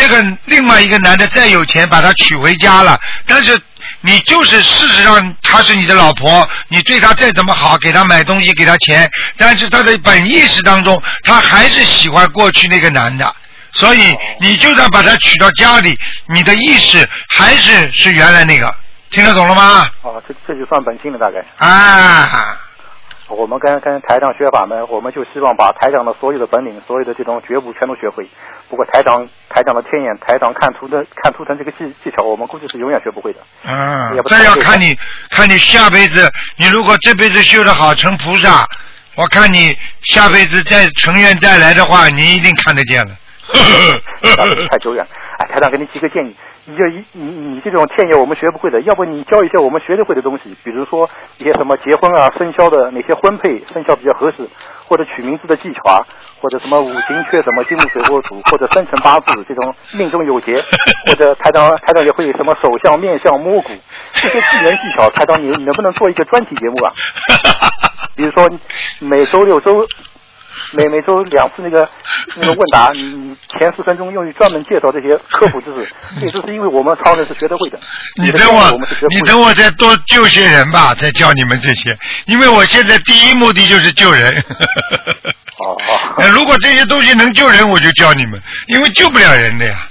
B: 这个另外一个男的再有钱，把她娶回家了，但是你就是事实上她是你的老婆，你对她再怎么好，给她买东西，给她钱，但是她的本意识当中，她还是喜欢过去那个男的。所以你就算把她娶到家里，你的意识还是是原来那个，听得懂了吗？
I: 哦，这这就算本性了，大概。
B: 啊，
I: 我们跟跟台长学法门，我们就希望把台长的所有的本领、所有的这种觉悟全都学会。不过台长台长的天眼，台长看图的看图腾这个技技巧，我们估计是永远学不会的。
B: 嗯
I: 也不，
B: 这要看你看你下辈子，你如果这辈子修得好成菩萨，我看你下辈子再成愿再来的话，你一定看得见了。(laughs)
I: 太久远。哎，台长给你提个建议，你就一你你这种天眼我们学不会的，要不你教一些我们学得会的东西，比如说一些什么结婚啊、生肖的哪些婚配生肖比较合适，或者取名字的技巧啊，或者什么五行缺什么金木水火土，或者生辰八字这种命中有劫，(laughs) 或者台长台长也会什么手相、面相、摸骨这些技能技巧，台长你你能不能做一个专题节目啊？(laughs) 比如说每周六周每每周两次那个那个问答，你你前十分钟用于专门介绍这些科普知识，这也就是因为我们超人是学得会的。(laughs)
B: 你等我你等我再多救些人吧，再教你们这些。因为我现在第一目的就是救人。
I: 哦 (laughs)
B: 如果这些东西能救人，我就教你们，因为救不了人的呀，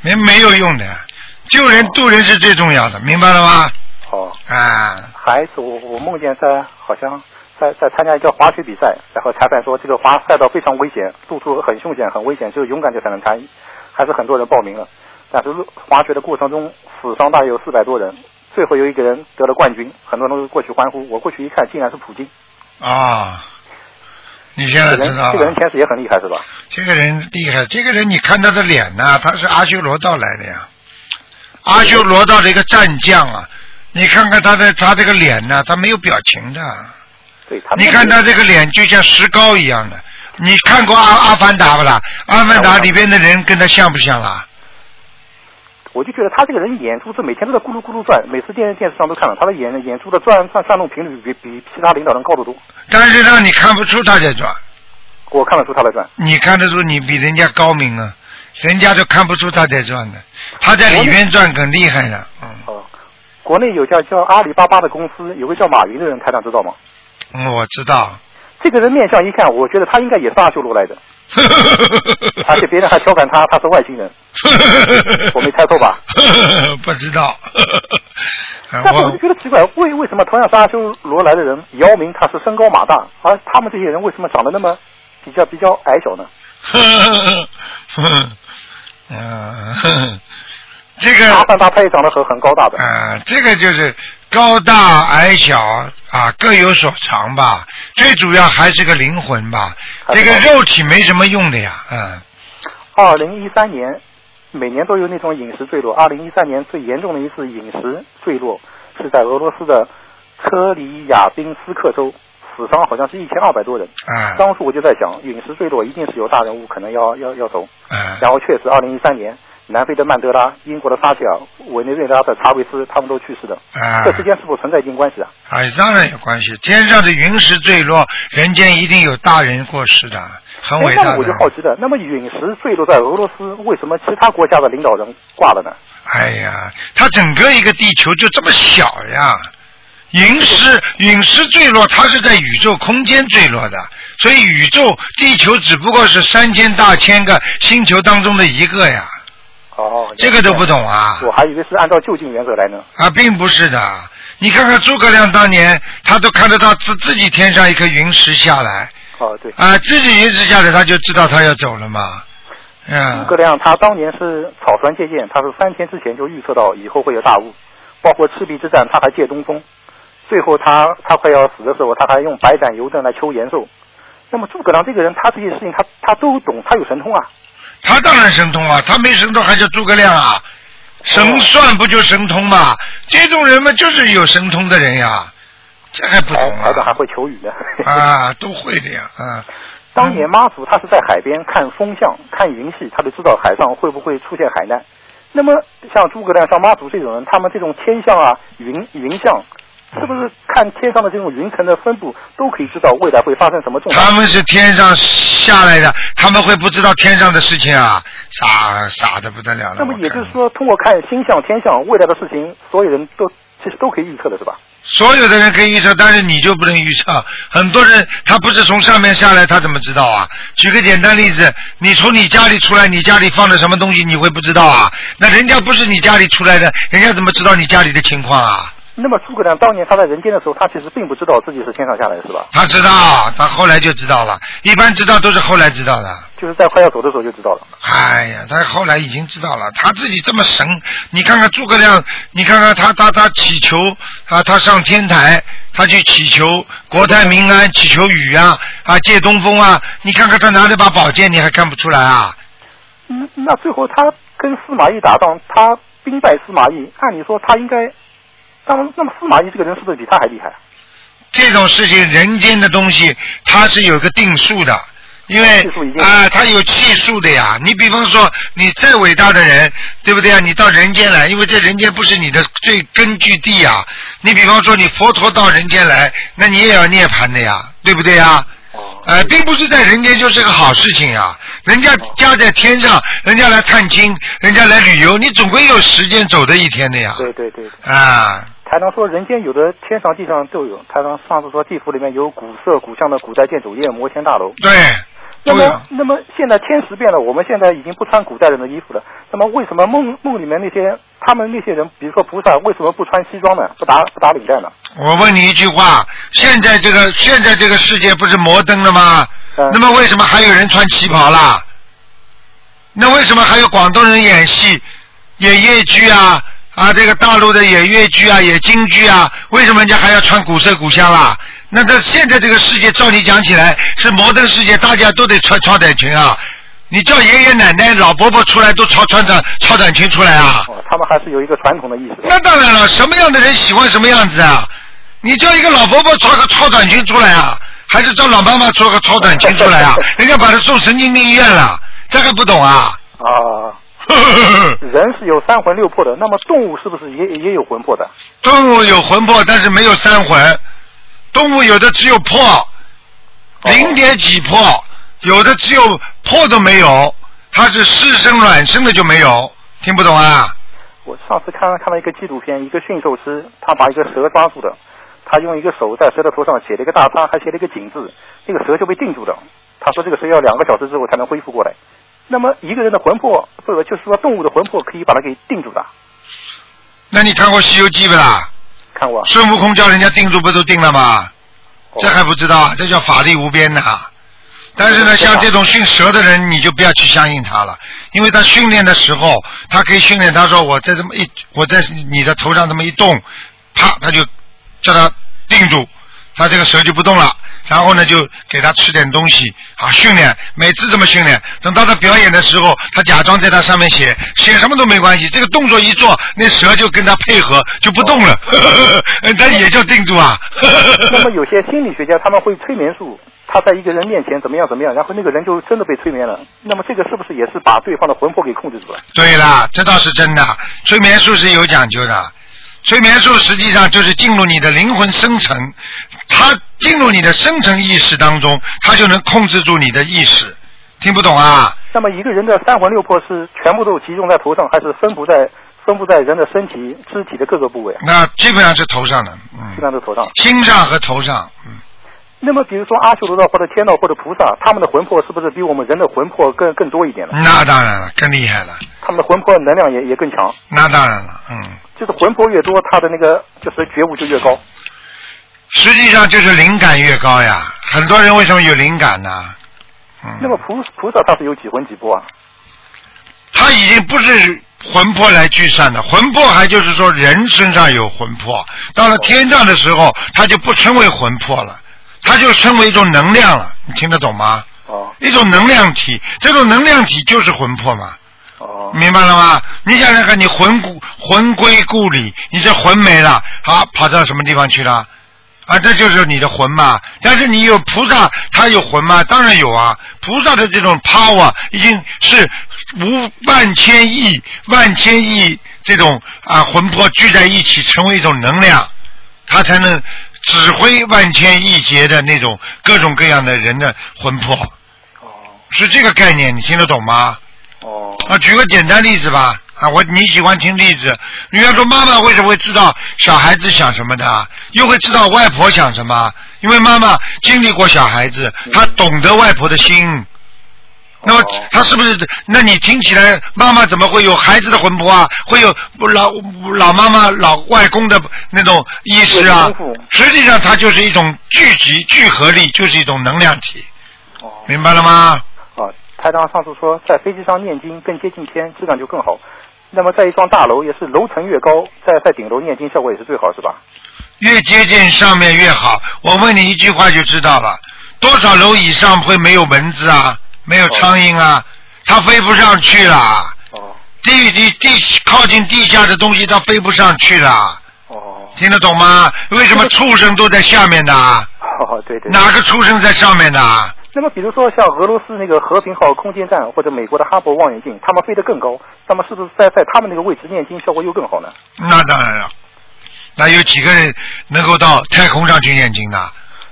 B: 没没有用的呀。救人渡人是最重要的，明白了吗？
I: 哦。
B: 啊。
I: 孩子我我梦见他好像在在参加一个滑雪比赛，然后裁判说这个滑赛道非常危险，路途很凶险，很危险，只有勇敢者才能参与，还是很多人报名了。但是滑雪的过程中死伤大约有四百多人，最后有一个人得了冠军，很多人都过去欢呼。我过去一看，竟然是普京。
B: 啊，你现在知道
I: 这个人
B: 了。
I: 前世也很厉害是吧？
B: 这个人厉害，这个人你看他的脸呐、他是阿修罗道来的呀，阿修罗道的一个战将啊。你看看他的他这个脸呐、他没有表情的。
I: 对他
B: 你看他这个脸就像石膏一样的。你看过阿阿凡达不啦？阿凡达里边的人跟他像不像啊？
I: 我就觉得他这个人演出是每天都在咕噜咕噜转，每次电电视上都看到他的眼眼珠的转转转动频率比比其他领导人高得多。
B: 但是让你看不出他在转，
I: 我看得出他在转。
B: 你看得出你比人家高明啊，人家都看不出他在转的，他在里面转更厉害了。嗯，
I: 哦，国内有家叫阿里巴巴的公司，有个叫马云的人，台长知道吗？
B: 嗯我知道。
I: 这个人面相一看，我觉得他应该也是阿修罗来的，(laughs) 而且别人还调侃他他是外星人，(laughs) 我没猜错吧？(laughs)
B: 不知道。
I: 但是我就觉得奇怪，为为什么同样是阿修罗来的人，姚明他是身高马大，而他们这些人为什么长得那么比较比较矮小呢？
B: 嗯，这个
I: 阿凡达他也长得很很高大的。
B: 啊、这个就是高大矮小啊，各有所长吧。最主要还是个灵魂吧，这个肉体没什么用的呀，嗯。
I: 二零一三年，每年都有那种陨石坠落。二零一三年最严重的一次陨石坠落是在俄罗斯的车里亚宾斯克州，死伤好像是一千二百多人。
B: 嗯
I: 当时我就在想，陨石坠落一定是有大人物可能要要要走。
B: 嗯
I: 然后确实，二零一三年，南非的曼德拉、英国的撒切尔、委内瑞拉的查韦斯，他们都去世的。
B: 啊
I: 这之间是否存在一定关系啊？
B: 哎，当然有关系。天上的陨石坠落，人间一定有大人过世的，很伟大
I: 哎那么我就。好奇的，那么陨石坠落在俄罗斯，为什么其他国家的领导人挂了呢？
B: 哎呀，它整个一个地球就这么小呀。陨石陨石坠落，它是在宇宙空间坠落的，所以宇宙地球只不过是三千大千个星球当中的一个呀。
I: 哦，
B: 这个都不懂啊？
I: 我还以为是按照就近原则来呢。
B: 啊，并不是的。你看看诸葛亮当年，他都看得到自自己天上一颗云石下来，
I: 哦，对。
B: 啊，自己云石下来，他就知道他要走了嘛。
I: 嗯诸
B: 嗯，
I: 葛亮他当年是草船借箭，他是三天之前就预测到以后会有大雾，包括赤壁之战他还借东风，最后他他快要死的时候，他还用百斩油灯来求延寿。那么诸葛亮这个人，他这些事情他他都懂，他有神通啊。
B: 他当然神通啊，他没神通还叫诸葛亮啊？神算不就神通嘛？这种人嘛，就是有神通的人呀，这还不懂
I: 台长还会求雨呢。
B: 啊？都会的呀，啊。
I: 当年妈祖他是在海边看风向、看云系，他就知道海上会不会出现海难。那么像诸葛亮、像妈祖这种人，他们这种天象啊、云云象，是不是看天上的这种云层的分布，都可以知道未来会发生什么重大？
B: 他们是天上下来的，他们会不知道天上的事情啊？傻傻的不得了了。
I: 那么也就是说，通过看星象、天象，未来的事情，所有人都其实都可以预测的，是吧？
B: 所有的人可以预测，但是你就不能预测。很多人他不是从上面下来，他怎么知道啊？举个简单例子，你从你家里出来，你家里放的什么东西，你会不知道啊？那人家不是你家里出来的，人家怎么知道你家里的情况啊？
I: 那么诸葛亮当年他在人间的时候，他其实并不知道自己是天上下来的，是吧？
B: 他知道，他后来就知道了。一般知道都是后来知道的。
I: 就是在快要走的时候就知道了。
B: 哎呀，他后来已经知道了，他自己这么神，你看看诸葛亮，你看看他他他祈求啊，他上天台，他去祈求国泰民安，祈求雨啊啊借东风啊，你看看他拿着把宝剑，你还看不出来啊？
I: 嗯，那最后他跟司马懿打仗，他兵败司马懿，按理说他应该，那么那么司马懿这个人是不是比他还厉害？
B: 这种事情，人间的东西，它是有个定数的。因为啊，他有气数的呀。你比方说，你再伟大的人，对不对啊？你到人间来，因为这人间不是你的最根据地呀。你比方说，你佛陀到人间来，那你也要涅槃的呀，对不对呀？呃，并不是在人间就是个好事情呀。人家家在天上，人家来探亲，人家来旅游，你总归有时间走的一天的呀。
I: 对对对。
B: 啊，
I: 台长说人间有的天上地上都有。台长上次说地府里面有古色古香的古代建筑，也有摩天大楼。
B: 对。
I: 那么，那么现在天时变了，我们现在已经不穿古代人的衣服了。那么，为什么梦梦里面那些他们那些人，比如说菩萨，为什么不穿西装呢？不打不打领带呢？
B: 我问你一句话：现在这个现在这个世界不是摩登了吗？
I: 嗯
B: 那么为什么还有人穿旗袍啦？那为什么还有广东人演戏、演越剧啊？啊，这个大陆的演越剧啊，演京剧啊，为什么人家还要穿古色古香啦？那这现在这个世界，照你讲起来是摩登世界，大家都得穿超短裙啊！你叫爷爷奶奶、老伯伯出来都超穿短超短裙出来啊？
I: 哦，他们还是有一个传统的意思。
B: 那当然了，什么样的人喜欢什么样子啊？你叫一个老伯伯穿个超短裙出来啊，还是叫老妈妈穿个超短裙出来啊？(laughs) 人家把他送神经病医院了，这还不懂啊？
I: 啊，(laughs) 人是有三魂六魄的，那么动物是不是也也有魂魄的？
B: 动物有魂魄，但是没有三魂。动物有的只有破，零点几破，有的只有破都没有，它是湿生卵生的就没有，听不懂啊？
I: 我上次看看了一个纪录片，一个驯兽师，他把一个蛇抓住的，他用一个手在蛇的头上写了一个大叉，还写了一个井字，那个蛇就被定住了。他说这个蛇要两个小时之后才能恢复过来。那么一个人的魂魄，不是就是说动物的魂魄可以把它给定住的？
B: 那你看过《西游记》不啦？
I: 看过。
B: 孙悟空叫人家定住，不都定了吗？
I: 哦
B: 这还不知道啊？这叫法力无边呐、但是呢，像这种训蛇的人，你就不要去相信他了，因为他训练的时候，他可以训练他说我在这么一，我在你的头上这么一动，啪，他就叫他定住，他这个蛇就不动了。然后呢，就给他吃点东西啊，训练，每次这么训练。等到他表演的时候，他假装在他上面写，写什么都没关系。这个动作一做，那蛇就跟他配合，就不动了，(laughs) 他也叫定住啊。
I: 那么有些心理学家他们会催眠术，他在一个人面前怎么样怎么样，然后那个人就真的被催眠了。那么这个是不是也是把对方的魂魄给控制住了？
B: 对啦，这倒是真的。催眠术是有讲究的，催眠术实际上就是进入你的灵魂深层，它进入你的深层意识当中，它就能控制住你的意识。听不懂啊？
I: 那么一个人的三魂六魄是全部都集中在头上，还是分布在分布在人的身体肢体的各个部位？
B: 那基本上是头上的，嗯，
I: 基本上是头上。
B: 心上和头上，嗯。
I: 那么比如说阿修罗道或者天道或者菩萨，他们的魂魄是不是比我们人的魂魄更更多一点呢？
B: 那当然了，更厉害了。
I: 他们的魂魄能量也也更强。
B: 那当然了，嗯。
I: 就是魂魄越多，他的那个就是觉悟就越高。
B: 实际上就是灵感越高呀。很多人为什么有灵感呢？嗯。
I: 那么菩菩萨他是有几魂几魄啊？
B: 他已经不是魂魄来聚散的，魂魄还就是说人身上有魂魄，到了天上的时候，他就不称为魂魄了，他就称为一种能量了。你听得懂吗？
I: 哦。
B: 一种能量体，这种能量体就是魂魄嘛。
I: 哦。
B: 明白了吗？你想想看，你魂故魂归故里，你这魂没了，好跑到什么地方去了？啊，这就是你的魂嘛。但是你有菩萨，他有魂吗？当然有啊。菩萨的这种 power 已经是无万千亿、万千亿这种啊魂魄聚在一起，成为一种能量，他才能指挥万千亿劫的那种各种各样的人的魂魄。
I: 哦。
B: 是这个概念，你听得懂吗？
I: 哦。
B: 啊，举个简单例子吧。啊，我你喜欢听例子？你要说妈妈为什么会知道小孩子想什么的，又会知道外婆想什么？因为妈妈经历过小孩子，她懂得外婆的心。那么她是不是？那你听起来，妈妈怎么会有孩子的魂魄啊？会有老老妈妈、老外公的那种意识啊？实际上，它就是一种聚集聚合力，就是一种能量体。
I: 哦。
B: 明白了吗？
I: 啊，台长上次说，在飞机上念经更接近天，质量就更好。那么在一幢大楼，也是楼层越高，在在顶楼念经效果也是最好，是吧？
B: 越接近上面越好。我问你一句话就知道了，多少楼以上会没有蚊子啊，没有苍蝇啊，它飞不上去了。
I: 哦。
B: 地地地靠近地下的东西它飞不上去了。
I: 哦。
B: 听得懂吗？为什么畜生都在下面的？
I: 哦，对对。
B: 哪个畜生在上面的？
I: 那么，比如说像俄罗斯那个和平号空间站，或者美国的哈勃望远镜，他们飞得更高，那么是不是在在他们那个位置念经效果又更好呢？
B: 那当然了，那有几个人能够到太空上去念经的？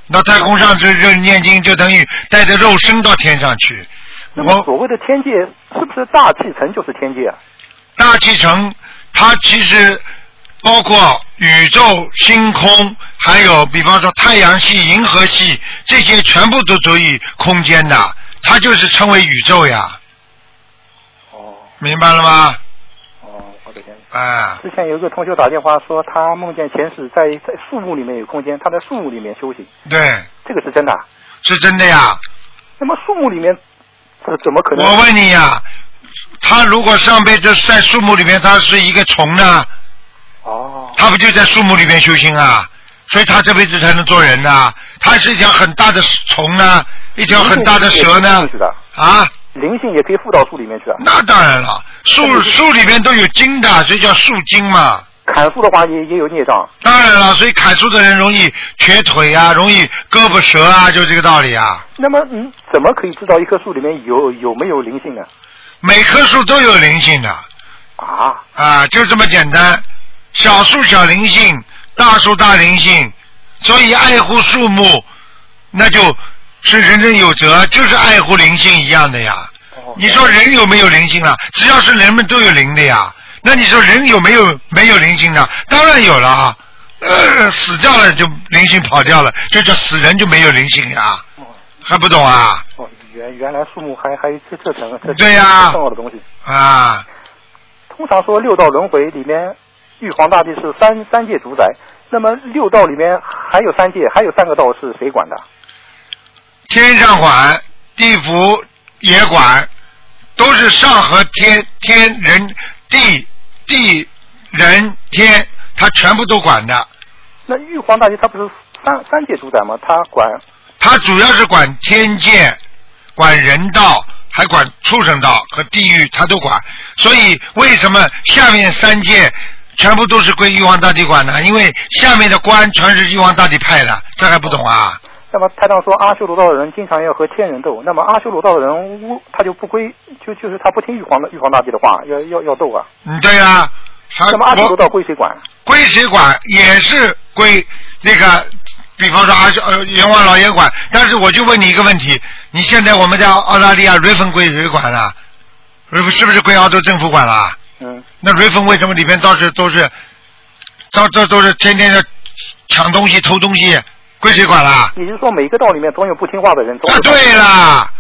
B: 那太空上这这念经就等于带着肉身到天上去。
I: 那么所谓的天界，是不是大气层就是天界啊？
B: 大气层它其实包括宇宙、星空，还有比方说太阳系、银河系这些，全部都属于空间的，它就是称为宇宙呀。
I: 哦。
B: 明白了吗？
I: 哦，我的，先生。
B: 啊，
I: 之前有一个同学打电话说，他梦见前世在在树木里面有空间，他在树木里面修行，
B: 对，
I: 这个是真的啊。
B: 是真的呀。
I: 那么树木里面，这怎么可能？
B: 我问你呀，他如果上辈子在树木里面，他是一个虫呢，
I: 哦，
B: 他不就在树木里面修行啊？所以他这辈子才能做人呐、他是一条很大的虫呢，一条很大的蛇呢啊。
I: 灵性也可以附到树里面去啊。
B: 那当然了，树树里面都有精的，所以叫树精嘛。
I: 砍树的话也也有孽障。
B: 当然了，所以砍树的人容易瘸腿啊，容易胳膊折啊，就这个道理啊。
I: 那么嗯，怎么可以知道一棵树里面有有没有灵性呢？
B: 每棵树都有灵性的
I: 啊
B: 啊，就这么简单。小树小灵性，大树大灵性，所以爱护树木，那就是人人有责，就是爱护灵性一样的呀。你说人有没有灵性啊？只要是人们都有灵的呀。那你说人有没有没有灵性呢？当然有了啊。呃，死掉了就灵性跑掉了，就叫死人就没有灵性呀。还不懂啊？
I: 哦，原原来树木还还有这这层这
B: 对呀
I: 重要的东西。
B: 啊，
I: 通常说六道轮回里面，玉皇大帝是三三界主宰，那么六道里面还有三界，还有三个道是谁管的？
B: 天上管，地府也管，都是上和天天人地地人天，他全部都管的。
I: 那玉皇大帝他不是三三界主宰吗？他管
B: 他主要是管天界，管人道，还管畜生道和地狱，他都管。所以为什么下面三界全部都是归玉皇大帝管的？因为下面的官全是玉皇大帝派的，这还不懂啊？
I: 那么台长说阿修罗道的人经常要和天人斗，那么阿修罗道的人无他就不归，就就是他不听玉皇的玉皇大帝的话，要要要斗啊。
B: 嗯，对呀、他
I: 那么阿修罗道归谁管？
B: 归谁管也是归那个，比方说阿修呃阎王老爷管。但是我就问你一个问题：你现在我们在澳大利亚瑞芬归谁管了？瑞芬是不是归澳洲政府管了？
I: 嗯，
B: 那瑞芬为什么里面倒是都是，到这都是天天的抢东西、偷东西，归谁管了？
I: 也就是说每个道里面总有不听话的人。
B: 啊，对啦，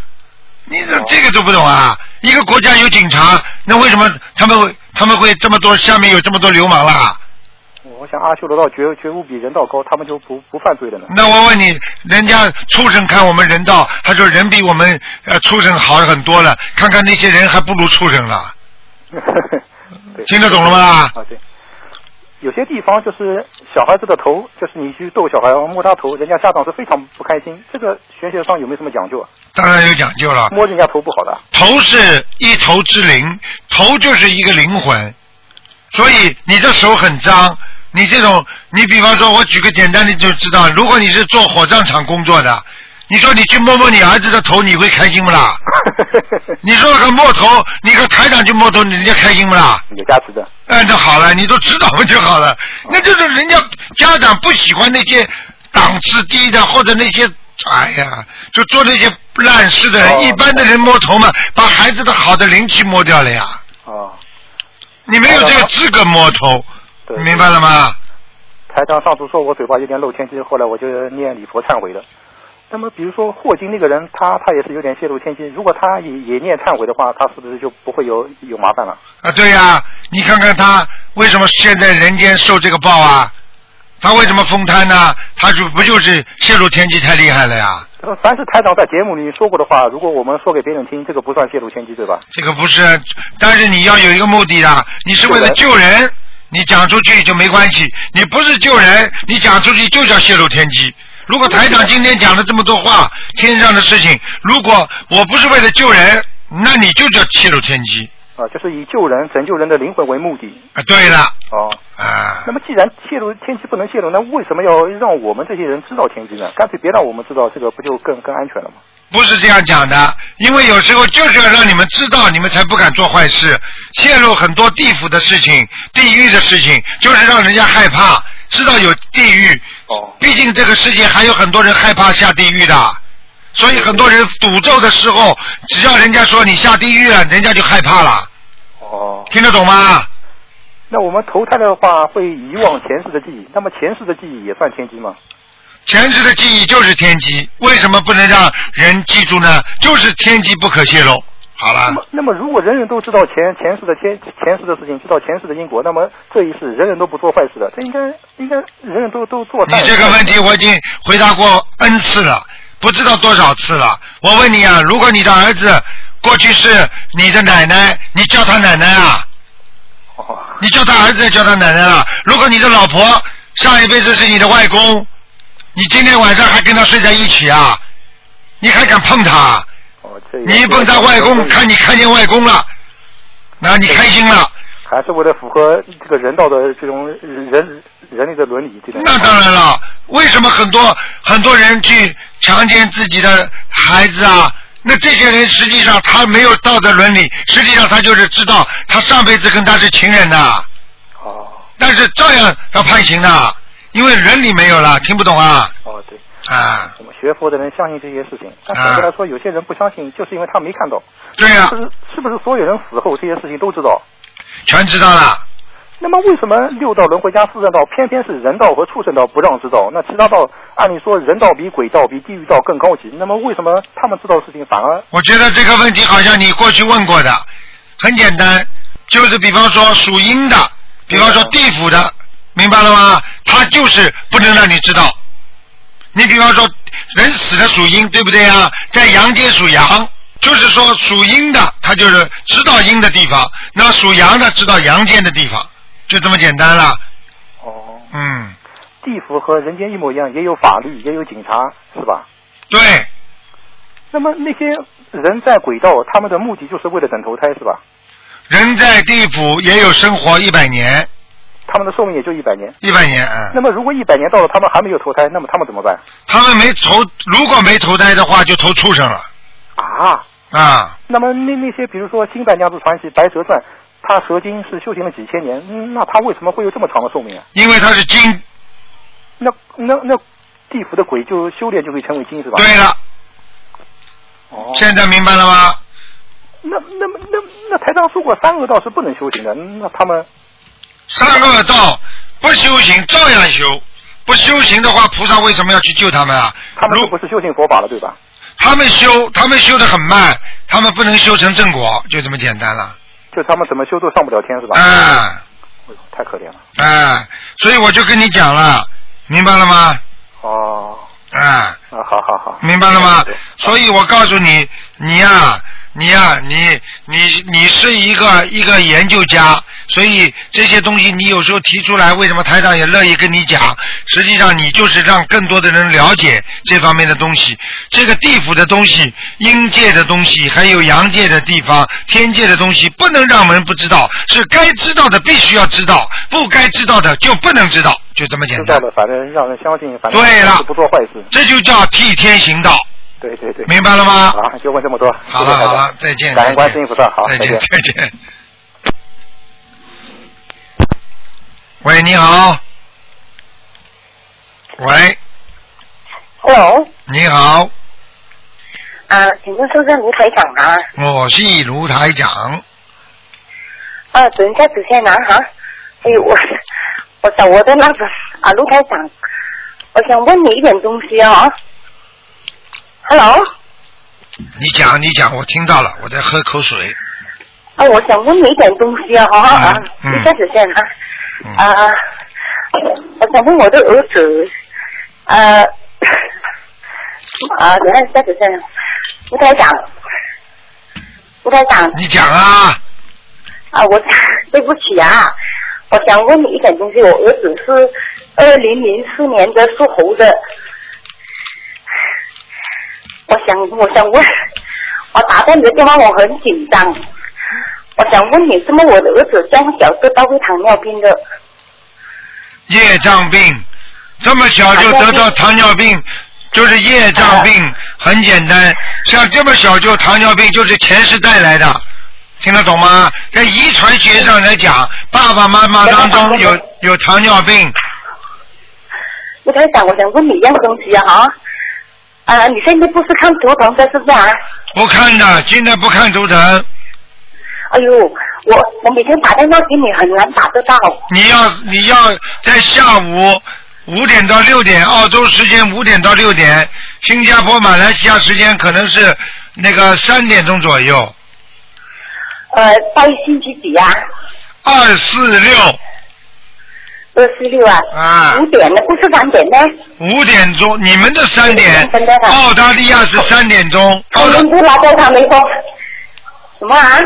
B: 你这这个都不懂啊！一个国家有警察，那为什么他们会他们会这么多下面有这么多流氓啦？
I: 我想阿修罗道觉觉悟比人道高，他们就不不犯罪了呢。
B: 那我问你，人家畜生看我们人道，他说人比我们呃畜生好很多了，看看那些人还不如畜生了，(laughs)
I: 对
B: 听得懂了吗？
I: 啊，对。有些地方就是小孩子的头，就是你去逗小孩摸他头，人家家长是非常不开心。这个玄学上有没有什么讲究啊？
B: 当然有讲究了。
I: 摸人家头不好的。
B: 头是一头之灵，头就是一个灵魂，所以你的手很脏。你这种，你比方说，我举个简单的就知道，如果你是做火葬场工作的，你说你去摸摸你儿子的头，你会开心不啦？(laughs) 你说个摸头，你个台长去摸头，人家开心不啦？
I: 有价值的。
B: 哎，那好了，你都知道不就好了？那就是人家家长不喜欢那些档次低的，或者那些，哎呀，就做那些烂事的人。
I: 哦
B: 一般的人摸头嘛，把孩子的好的灵气摸掉了呀。
I: 哦，
B: 你没有这个资格摸头，
I: 对
B: 明白了吗？
I: 台长上次说我嘴巴有点漏天机，后来我就念礼佛忏悔了。那么，比如说霍金那个人，他他也是有点泄露天机。如果他也也念忏悔的话，他是不是就不会有有麻烦了？
B: 啊，对呀、你看看他为什么现在人间受这个报啊？他为什么封摊呢？他就不就是泄露天机太厉害了呀？
I: 呃凡是台长在节目里说过的话，如果我们说给别人听，这个不算泄露天机，对吧？
B: 这个不是，但是你要有一个目的啊，你是为了救人，你讲出去就没关系；你不是救人，你讲出去就叫泄露天机。如果台长今天讲了这么多话，天上的事情，如果我不是为了救人，那你就叫泄露天机
I: 啊、就是以救人、拯救人的灵魂为目的。
B: 啊！对了，
I: 哦，
B: 啊，
I: 那么既然泄露天机不能泄露，那为什么要让我们这些人知道天机呢？干脆别让我们知道，这个不就更更安全了吗？
B: 不是这样讲的，因为有时候就是要让你们知道，你们才不敢做坏事，泄露很多地府的事情、地狱的事情，就是让人家害怕，知道有地狱。
I: 哦，
B: 毕竟这个世界还有很多人害怕下地狱的，所以很多人诅咒的时候，只要人家说你下地狱了，人家就害怕了。
I: 哦，
B: 听得懂吗？
I: 那我们投胎的话会遗忘前世的记忆，那么前世的记忆也算天机吗？
B: 前世的记忆就是天机，为什么不能让人记住呢？就是天机不可泄露。好了，
I: 那么，那么如果人人都知道前前世的前前世的事情，知道前世的因果，那么这一世人人都不做坏事的，这应该应该人人都都做善。
B: 你这个问题我已经回答过 n 次了，不知道多少次了。我问你啊，如果你的儿子过去是你的奶奶，你叫他奶奶啊？
I: 哦，
B: 你叫他儿子叫他奶奶啊？如果你的老婆上一辈子是你的外公，你今天晚上还跟他睡在一起啊？你还敢碰他？
I: 哦，这
B: 你一碰他外公，看你看见外公了，那你开心了。
I: 还是为了符合这个人道的这种人人类的伦理，这种。
B: 那当然了，为什么很多很多人去强奸自己的孩子啊？那这些人实际上他没有道德伦理，实际上他就是知道他上辈子跟他是情人的，
I: 哦
B: 但是照样要判刑的，因为伦理没有了，听不懂啊？
I: 哦，对，
B: 啊，
I: 我们学佛的人相信这些事情，但反过来说，有些人不相信，就是因为他没看到。
B: 对呀、
I: 是不是是不是所有人死后这些事情都知道？
B: 全知道了。
I: 那么为什么六道轮回加四圣道偏偏是人道和畜生道不让知道？那其他道按理说人道比鬼道比地狱道更高级，那么为什么他们知道的事情反而
B: 我觉得这个问题好像你过去问过的，很简单，就是比方说属阴的，比方说地府的，明白了吗？他就是不能让你知道。你比方说人死的属阴，对不对啊？在阳间属阳，就是说属阴的他就是知道阴的地方，那属阳的知道阳间的地方，就这么简单了。
I: 哦，
B: 嗯，
I: 地府和人间一模一样，也有法律，也有警察，是吧？
B: 对，
I: 那么那些人在鬼道，他们的目的就是为了等投胎，是吧？
B: 人在地府也有生活一百年，
I: 他们的寿命也就一百年。
B: 一百年，嗯。
I: 那么如果一百年到了，他们还没有投胎，那么他们怎么办？
B: 他们没投，如果没投胎的话，就投畜生了
I: 啊，
B: 啊！
I: 那么那那些比如说《新白娘子传奇》《白蛇传》，他蛇精是修行了几千年，嗯那他为什么会有这么长的寿命啊？
B: 因为他是精。
I: 那那那地府的鬼就修炼就可以成为精是吧？
B: 对了，
I: 哦，
B: 现在明白了吗？
I: 那那么那那台上说过三恶道是不能修行的，那他们
B: 三恶道不修行照样修，不修行的话，菩萨为什么要去救他们啊？
I: 他们都不是修行佛法了，对吧？
B: 他们修，他们修的很慢，他们不能修成正果，就这么简单了。
I: 就他们怎么修都上不了天是吧？
B: 啊
I: 太可怜了。
B: 啊！所以我就跟你讲了，明白了吗？
I: 哦，
B: 啊，
I: 啊，好好好，
B: 明白了吗？所以我告诉你，你呀、你呀、你你你是一个一个研究家，所以这些东西你有时候提出来，为什么台长也乐意跟你讲？实际上你就是让更多的人了解这方面的东西，这个地府的东西、阴界的东西，还有阳界的地方、天界的东西，不能让人不知道，是该知道的必须要知道，不该知道的就不能知道，就这么简单。
I: 知道了，反正让人相信，反正
B: 对了
I: 不做坏事。
B: 这就叫替天行道。
I: 对对对，
B: 明白了吗？
I: 好，就问这么多。
B: 好了好了，再见。
I: 感恩
B: 再见
I: 观世音菩萨，好，
B: 再见
I: 见。
B: 再见。喂，你好。喂
J: ，Hello，
B: 你好，
J: 啊，请问是不是卢台长啊？
B: 我是卢台长。
J: 啊，等一下，子先拿哈。哎，我我找我的那个啊，卢台长，我想问你一点东西哦。Hello，
B: 你讲，你讲，我听到了，我在喝口水。
J: 啊，我想问你一点东西哦，啊，
B: 嗯
J: 一下子先啊，啊，我想问我的儿子，呃，啊，等一下，一下子先，卢台长，卢台长，
B: 你讲啊，
J: 啊，我对不起啊，我想问你一点东西。我儿子是二零零四年的属猴的，我想我想问，我打断你的电话，我很紧张。我想问你，怎么我的儿子这样小得到会糖尿病的？
B: 业障病，这么小就得到糖尿病，就是业障病，很简单。像这么小就糖尿病，就是前世带来的，听得懂吗？在遗传学上来讲，爸爸妈妈当中有有糖尿病，
J: 我在想，我想问你一样东西啊哈。啊，你现在不是看图腾的，是不是啊？
B: 不看的，现在不看图腾。
J: 哎呦，我我每天打电话给你很难打得到。
B: 你要你要在下午五点到六点，澳洲时间五点到六点，新加坡、马来西亚时间可能是那个三点钟左右。
J: 呃，到星期几呀、
B: 二四六
J: 二四六啊。
B: 啊
J: 五点的，不是三点呢。
B: 五点钟，你们的三点澳大利亚是三点钟。
J: 他们不拿到他没说什么啊？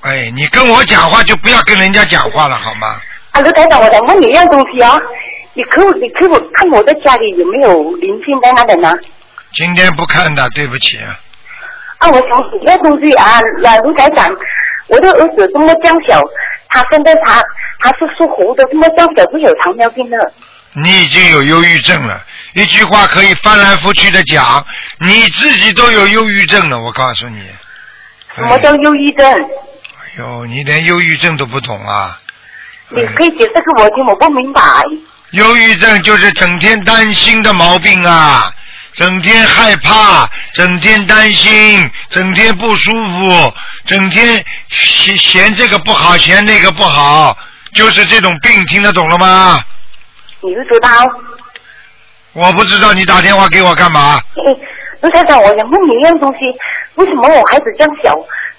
B: 哎，你跟我讲话就不要跟人家讲话了好吗？
J: 啊，卢台长，我想问你一样东西啊，你可不你可我看我的家里有没有灵性在那里呢？
B: 今天不看的，对不起。
J: 啊，我想样东西啊，啊，卢台长，我的儿子这么娇小，他现在他他是属猴的，这么娇小是有糖尿病的。
B: 你已经有忧郁症了，一句话可以翻来覆去的讲，你自己都有忧郁症了，我告诉你。
J: 什么叫忧郁症？
B: 哎呦，你连忧郁症都不懂啊！
J: 你可以解释给我听，我不明白。
B: 忧郁症就是整天担心的毛病啊，整天害怕，整天担心，整天不舒服，整天嫌嫌这个不好，嫌那个不好，就是这种病，听得懂了吗？
J: 你不知道？
B: 我不知道你打电话给我干嘛？
J: 哎，卢台长，我想问你一样东西，为什么我孩子这样小，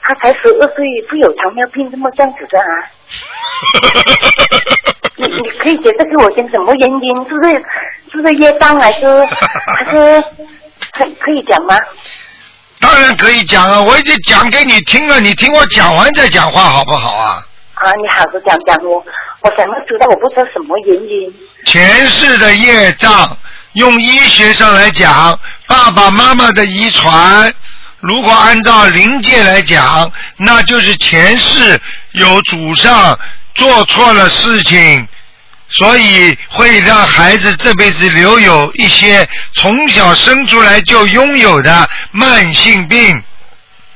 J: 他才十二岁，会有糖尿病这么这样子的啊？(laughs) 你你可以解释给我听什么原因？是不是是不是业障还是还是可可以讲吗？
B: 当然可以讲啊，我已经讲给你听了，你听我讲完再讲话好不好啊？
J: 啊，你好好讲讲我，我想要知道，我不知道什么原因。
B: 前世的业障，用医学上来讲，爸爸妈妈的遗传，如果按照灵界来讲，那就是前世有祖上做错了事情，所以会让孩子这辈子留有一些从小生出来就拥有的慢性病。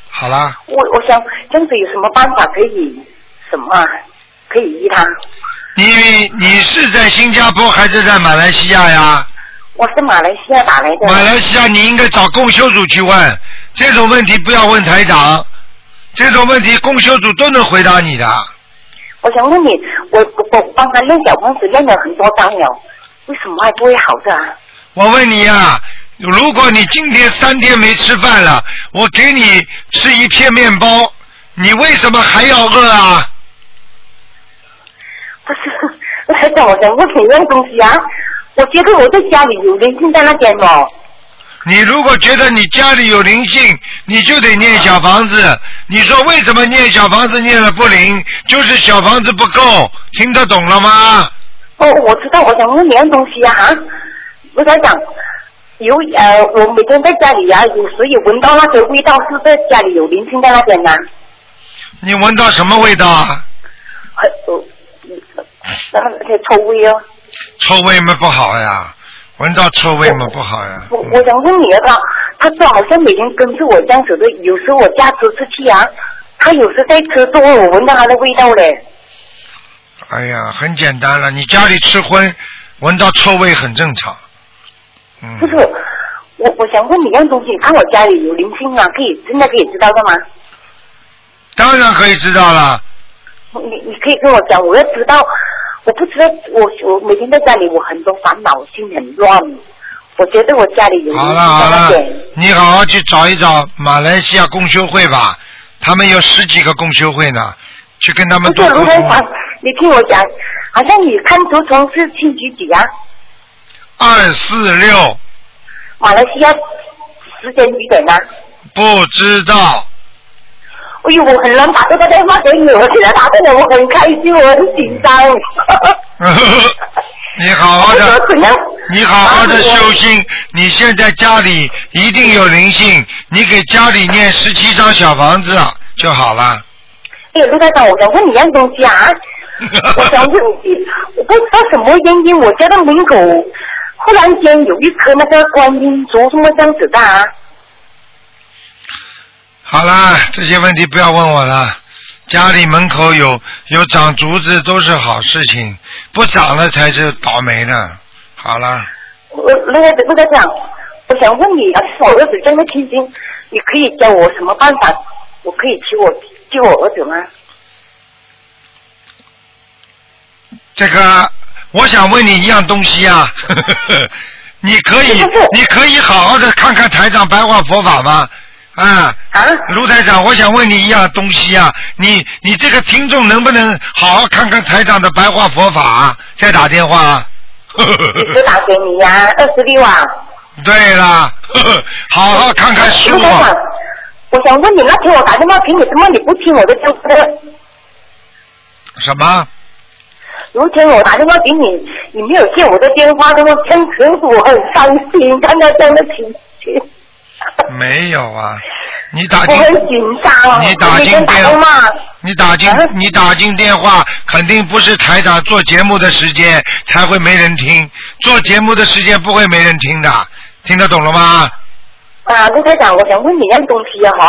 B: 好啦，
J: 我我想这样子有什么办法可以什么啊？可以医他？
B: 你你是在新加坡还是在马来西亚呀？
J: 我是马来西亚打来的。
B: 马来西亚你应该找共修组去问，这种问题不要问台长，这种问题共修组都能回答你的。
J: 我想问你，我我我帮他练小房子练了很多张了，为什么还不会好的啊？
B: 我问你呀、如果你今天三天没吃饭了，我给你吃一片面包，你为什么还要饿啊？
J: 不是，我台长，我想问你一样东西啊。我觉得我在家里有灵性在那边哦。
B: 你如果觉得你家里有灵性，你就得念小房子。你说为什么念小房子念的不灵？就是小房子不够，听得懂了吗？
J: 哦，我知道，我想问你一样东西啊哈。我想讲，有呃，我每天在家里啊，有时也闻到那个味道，是在家里有灵性在那边呢、
B: 你闻到什么味道啊？
J: 呃，呃然后而且臭味哦。
B: 臭味嘛不好呀，闻到臭味嘛不好呀。
J: 我我想问你啊，他他说好像每天跟着我这样子的，有时候我驾车出去啊，他有时在车中我闻到他的味道嘞。
B: 哎呀，很简单了，你家里吃荤，闻到臭味很正常。嗯
J: 不是，我我想问你一样东西，你看我家里有灵性啊，可以真的可以知道的吗？
B: 当然可以知道了。
J: 你你可以跟我讲，我要知道，我不知道，我我每天在家里，我很多烦恼，心很乱。我觉得我家里有
B: 好了好了你好好去找一找马来西亚共修会吧，他们有十几个共修会呢，去跟他们多沟通。
J: 卢台长，你听我讲，好像你看图从是星期几啊？
B: 二四六
J: 马来西亚时间几点啊？
B: 不知道，
J: 哎呦，我很难打这个电话给你，我现在打电话我很开心，我很紧张。(laughs)
B: 你好好的你好好的修心。你现在家里一定有灵性，你给家里念十七张小房子就好了。
J: 哎，卢台长，我想问你一样东西啊，(laughs) 我想问你，我不知道什么原因，我家的门口忽然间有一颗那个观音竹，什么这样子的啊？
B: 好啦，这些问题不要问我了。家里门口有有长竹子都是好事情，不长了才是倒霉呢。好了，
J: 我卢台卢台长，我想问你，要是，我儿子这么天心，你可以教我什么办法，我可以救我救我儿子吗？
B: 这个我想问你一样东西啊，(laughs) 你可以你可以好好的看看台长白话佛法吗？啊，卢台长，我想问你一样东西啊，你你这个听众能不能好好看看台长的白话佛法啊？再打电话。(laughs)
J: 一直打给你呀、二十六啊。
B: 对啦，(laughs) 好好看看书
J: 卢台长
B: 啊。，
J: 我想问你，那天我打电话给你，怎么你不听我的电话？
B: 什么？
J: 如前我打电话给你，你没有接我的电话，那么真实我很伤心，看到这样的情绪，(laughs)
B: 没有啊，你打
J: 我
B: 进
J: 很紧张。
B: 你打进电
J: 话，
B: 你打进你打进电话，肯定不是台长做节目的时间才会没人听，做节目的时间不会没人听的，听得懂了吗？
J: 啊，陆台长，我想问你一样东西啊，哈，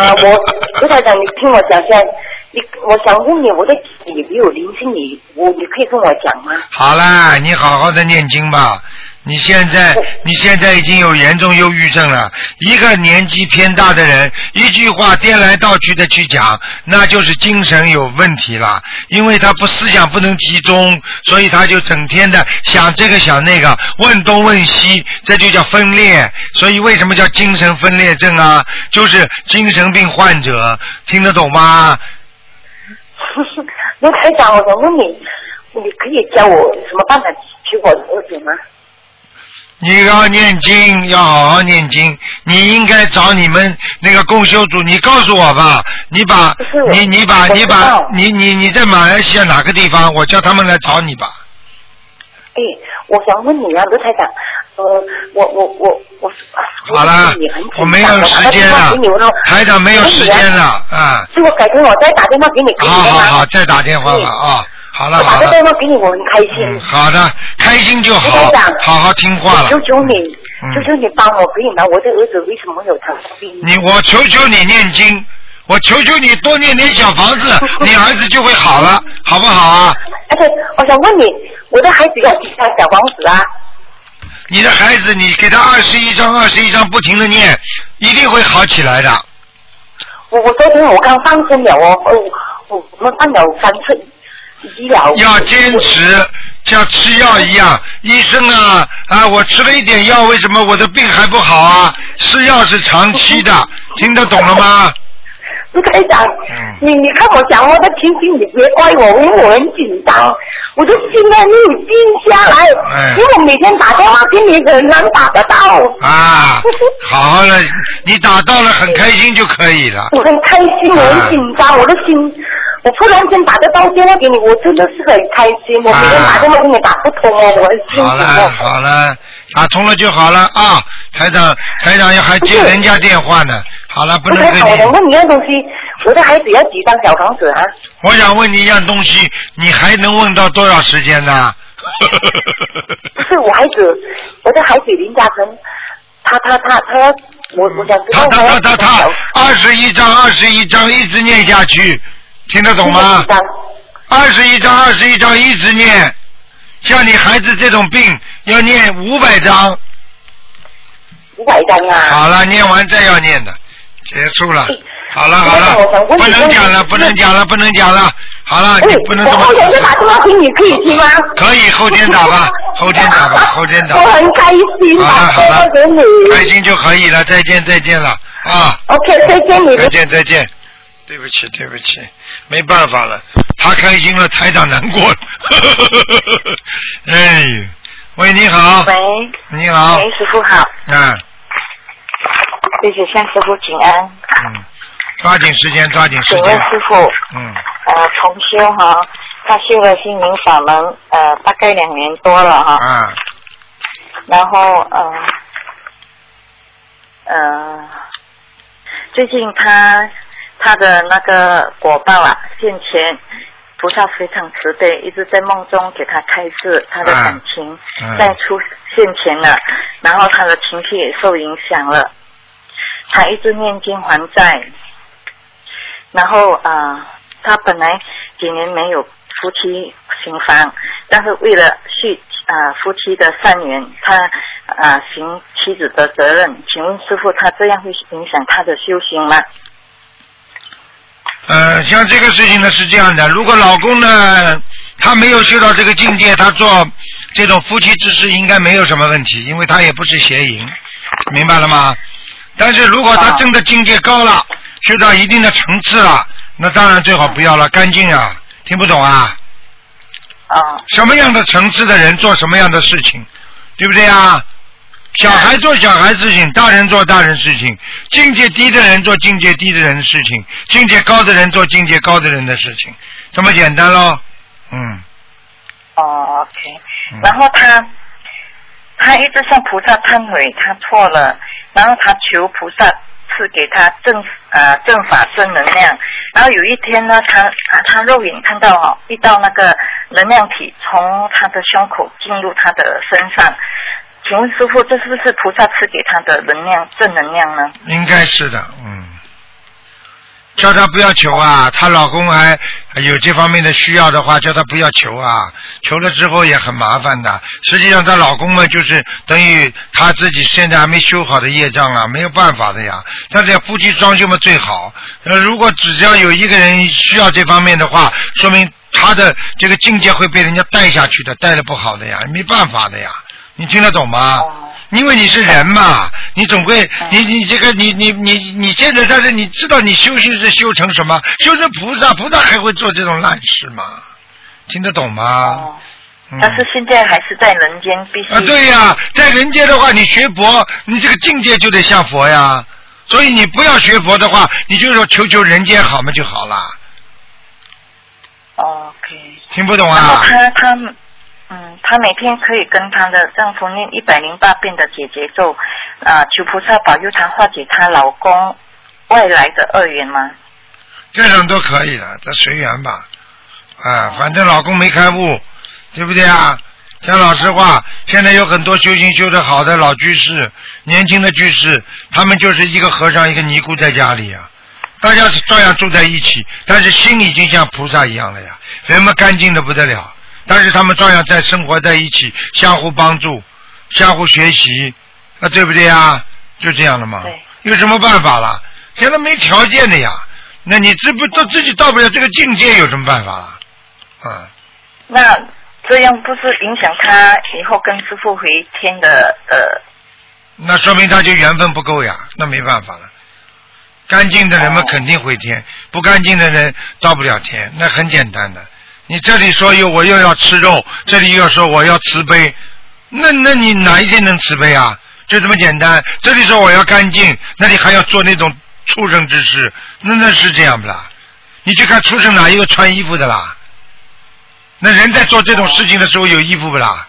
J: 啊，(laughs) 我陆台长，你听我讲先，你我想问你，我的有没有灵性？你我你可以跟我讲吗？
B: 好啦，你好好的念经吧。你现在你现在已经有严重忧郁症了。一个年纪偏大的人，一句话颠来倒去的去讲，那就是精神有问题了。因为他不思想不能集中，所以他就整天的想这个想那个，问东问西，这就叫分裂。所以为什么叫精神分裂症啊？就是精神病患者，听得懂吗？(laughs)
J: 陆台长，我想问你，你可以教我什么办法去我的儿子吗？
B: 你要念经，要好好念经。你应该找你们那个共修组，你告诉我吧。你把，你你把你把你你你在马来西亚哪个地方？我叫他们来找你吧。
J: 哎，我想问你啊，卢台长，呃，我我我我，
B: 好了我没有时间了台长没有时间了啊。
J: 所以我改天我再打电话给你，
B: 好
J: 吗？
B: 好好，再打电话吧啊。好了
J: 我打个电话给你，我很开心。
B: 嗯，好的，开心就好好好听话了。
J: 求求你，
B: 嗯
J: 求求你帮我可以吗？我的儿子为什么有糖尿病？
B: 你我求求你念经，我求求你多念点小房子，(laughs) 你儿子就会好了，好不好啊？
J: 而且我想问你，我的孩子要几套小房子啊？
B: 你的孩子，你给他二十一张、二十一张，不停的念，一定会好起来的。
J: 我我昨天我刚放生了，我我我我们放了三次医疗。
B: 要坚持，像吃药一样。医生啊啊，我吃了一点药，为什么我的病还不好啊？吃药是长期的，(laughs) 听得懂了吗？
J: 卢台长，
B: 嗯
J: 你你看我讲话的情绪，你别怪我，因为我很紧张，我的心啊没有静下来，
B: 哎
J: 因为我每天打电话给你很难打得到。
B: 啊，好好的，你打到了很开心就可以了。(laughs)
J: 我很开心，我很紧张，我的心，我突然间打得到电话给你，我真的是很开心。我每天打电话给你打不通哦，我很心
B: 好了。好了，打通了就好了啊！台长台长要还接人家电话呢。好了，不能跟
J: 你我想。问你一样东西，我的孩子要几张小房子啊？
B: 我想问你一样东西，你还能问到多少时间呢？
J: 不 (laughs) 是我孩子，我的孩子林嘉诚，他他他他要我我想知道
B: 他他他他他二十一张二十一张一直念下去，听得懂吗？二十一章二十一章一直念，像你孩子这种病要念五百章。
J: 五百张啊。
B: 好了，念完再要念的，结束了。好了好了，不能讲了，不能讲了，不能讲了。好了，你不能这么
J: 我后。天再打电话给你，可以听吗？
B: 可以，后天打吧，(laughs) 后天打吧，后天打。
J: 我很开心，
B: 好了好了。，开心就可以了，再见再见了啊。
J: OK，再见你
B: 再见再见。对不起对不起，没办法了，他开心了，台长难过了。(laughs) 哎，喂，你好。
K: 喂。
B: 你好。
K: 喂，师傅好，
B: 嗯。
K: 谢谢向师傅请安。
B: 嗯，抓紧时间，抓紧时间
K: 请问。师傅，
B: 嗯，
K: 呃，重修哈，他修了心灵法门，呃，大概两年多了哈。
B: 嗯。
K: 然后呃呃，最近他他的那个果报啊，现前菩萨非常慈悲，一直在梦中给他开示他的感情
B: 嗯
K: 在出现前了，然后他的情绪也受影响了，他一直念经还债，然后啊、呃他本来几年没有夫妻行房，但是为了续啊、夫妻的善缘，他啊、行妻子的责任。请问师傅，他这样会影响他的修行吗？
B: 呃，像这个事情呢是这样的，如果老公呢他没有修到这个境界，他做这种夫妻之事应该没有什么问题，因为他也不是邪淫，明白了吗？但是如果他真的境界高了，修到一定的层次了，那当然最好不要了，干净啊！听不懂啊？
K: 啊。
B: 什么样的层次的人做什么样的事情，对不对啊？小孩做小孩事情，大人做大人事情，境界低的人做境界低的人的事情，境界高的人做境界高的人的事情，这么简单喽。嗯，
K: 哦，OK，然后他他一直向菩萨忏悔，他错了，然后他求菩萨赐给他正呃正法正能量，然后有一天呢，他啊他肉眼看到哦，一道那个能量体从他的胸口进入他的身上，请问师傅，这是不是菩萨赐给他的能量正能量呢？
B: 应该是的，嗯。叫她不要求啊，她老公还有这方面的需要的话，叫她不要求啊，求了之后也很麻烦的。实际上，她老公嘛，就是等于她自己现在还没修好的业障啊，没有办法的呀。但是要夫妻双修嘛最好。呃，如果只要有一个人需要这方面的话，说明他的这个境界会被人家带下去的，带的不好的呀，没办法的呀。你听得懂吗？因为你是人嘛，你总归你你这个你你你你现在但是你知道你修行是修成什么？修成菩萨，菩萨还会做这种烂事吗？听得懂吗？嗯
K: 但是现在还是在人间，必须
B: 啊，对呀，在人间的话，你学佛，你这个境界就得像佛呀。所以你不要学佛的话，你就说求求人间好嘛就好了。
K: OK。
B: 听不懂啊？
K: 他他嗯，他每天可以跟她的丈夫念一百零八遍的解结咒，啊、求菩萨保佑她化解她老公外来的恶缘吗？
B: 这种都可以的，这随缘吧。啊，反正老公没开悟，对不对啊？讲老实话，现在有很多修行修得好的老居士，年轻的居士，他们就是一个和尚一个尼姑在家里啊，大家是照样住在一起，但是心已经像菩萨一样了呀，人们干净的不得了，但是他们照样在生活在一起，相互帮助，相互学习，啊，对不对啊？就这样的嘛。有什么办法了？现在没条件的呀，那你自不都自己到不了这个境界，有什么办法了？啊，
K: 那这样不是影响他以后跟师傅回天的呃
B: 那说明他就缘分不够呀，那没办法了。干净的人们肯定回天，不干净的人到不了天，那很简单的。你这里说又我又要吃肉，这里又说我要慈悲，那那你哪一天能慈悲啊？就这么简单。这里说我要干净，那你还要做那种畜生之事，那那是这样不啦？你去看畜生哪一个穿衣服的啦？那人在做这种事情的时候有衣服不啦？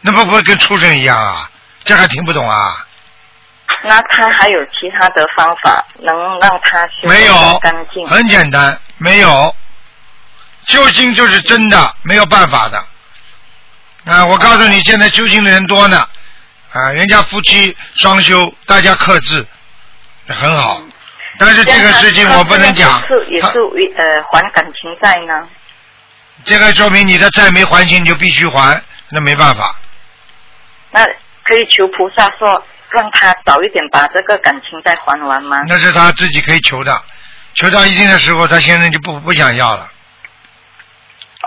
B: 那不不跟畜生一样啊？这还听不懂啊？
K: 那他还有其他的方法能让他修
B: 没有
K: 干净？
B: 很简单，没有。修行就是真的，没有办法的。啊，我告诉你，现在修行的人多呢，啊，人家夫妻双修，大家克制，很好。但是这个事情我不能讲，
K: 是也是为呃还感情债呢？
B: 这个说明你的债没还清，你就必须还，那没办法。
K: 那可以求菩萨说让他早一点把这个感情债还完吗？
B: 那是他自己可以求的，求到一定的时候，他现在就不不想要了，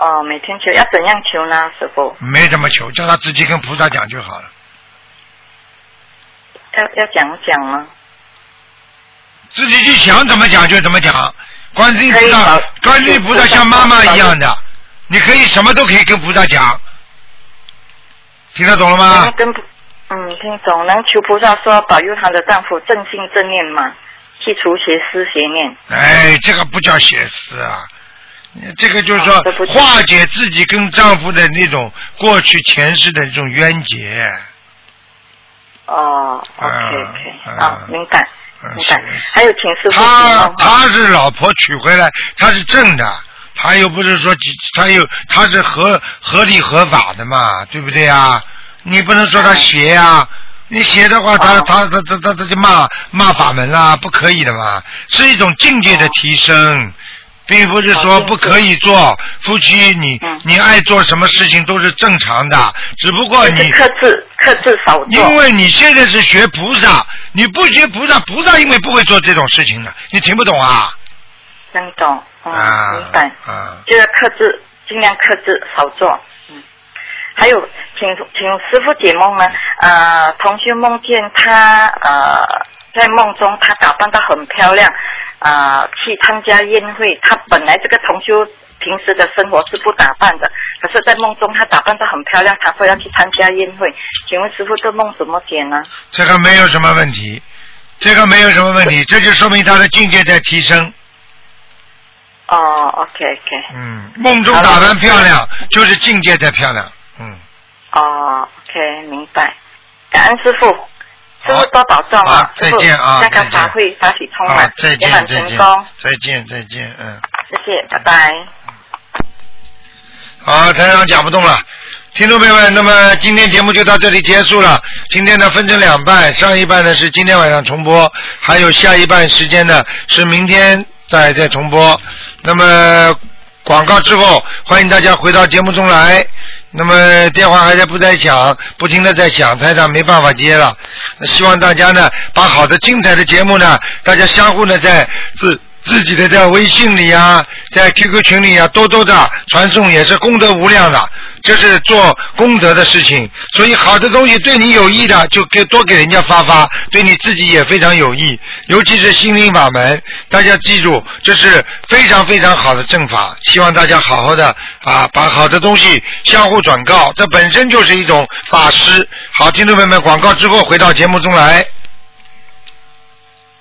K: 哦，每天求要怎样求呢，师傅？
B: 没怎么求，叫他自己跟菩萨讲就好了。
K: 要要讲讲吗？
B: 自己去想怎么讲就怎么讲。观世音菩萨
K: 保，
B: 观世音菩萨像妈妈一样的，你可以什么都可以跟菩萨讲，听得懂了吗？
K: 跟嗯听懂，能求菩萨说保佑她的丈夫正心正念吗？去除邪思邪念。
B: 哎，这个不叫邪思啊，这个就是说化解自己跟丈夫的那种过去前世的这种冤结。
K: 哦，OK
B: 嗯
K: OK，好，明白
B: 嗯
K: 明白。还有，请师傅
B: 他他是老婆娶回来，他是正的，他又不是说他又他是合合理合法的嘛，对不对啊？你不能说他邪呀、你邪的话，他他他他他他就骂骂法门啦，不可以的嘛，是一种境界的提升。并不是说不可以做夫妻，你你爱做什么事情都是正常的，只不过你
K: 克制克制少做。
B: 因为你现在是学菩萨，你不学菩萨，菩萨因为不会做这种事情的，你听不懂啊？
K: 能懂，嗯，
B: 啊
K: 明白。
B: 啊，
K: 就是克制，尽量克制，少做。嗯，还有，请请师傅解梦呢。呃，同学梦见他呃在梦中他打扮的很漂亮，啊、去参加宴会。他本来这个同修平时的生活是不打扮的，可是在梦中他打扮的很漂亮，他说要去参加宴会。请问师傅，这梦怎么解呢？
B: 这个没有什么问题，这个没有什么问题，(laughs) 这就说明他的境界在提升。
K: 哦，OK OK，
B: 嗯，梦中打扮漂亮，就是境界在漂亮。嗯，
K: 哦，OK，明白。感恩师傅，师傅多保重啊！
B: 再见啊
K: 那个
B: 再见
K: 法会法喜充满，，
B: 再见再见再见再见，嗯。
K: 谢谢，拜拜。
B: 好，台长讲不动了。听众朋友们，那么今天节目就到这里结束了。今天呢分成两半，上一半呢是今天晚上重播，还有下一半时间呢是明天再再重播。那么广告之后，欢迎大家回到节目中来。那么电话还在不在响，不停的在响，台长没办法接了。那希望大家呢，把好的精彩的节目呢，大家相互呢在自自己的在微信里啊，在 QQ 群里啊，多多的传送也是功德无量的，这是做功德的事情。所以好的东西对你有益的，就给多给人家发发，对你自己也非常有益。尤其是心灵法门，大家记住，这是非常非常好的正法。希望大家好好的啊，把好的东西相互转告，这本身就是一种法师。好，听众朋友们，广告之后回到节目中来。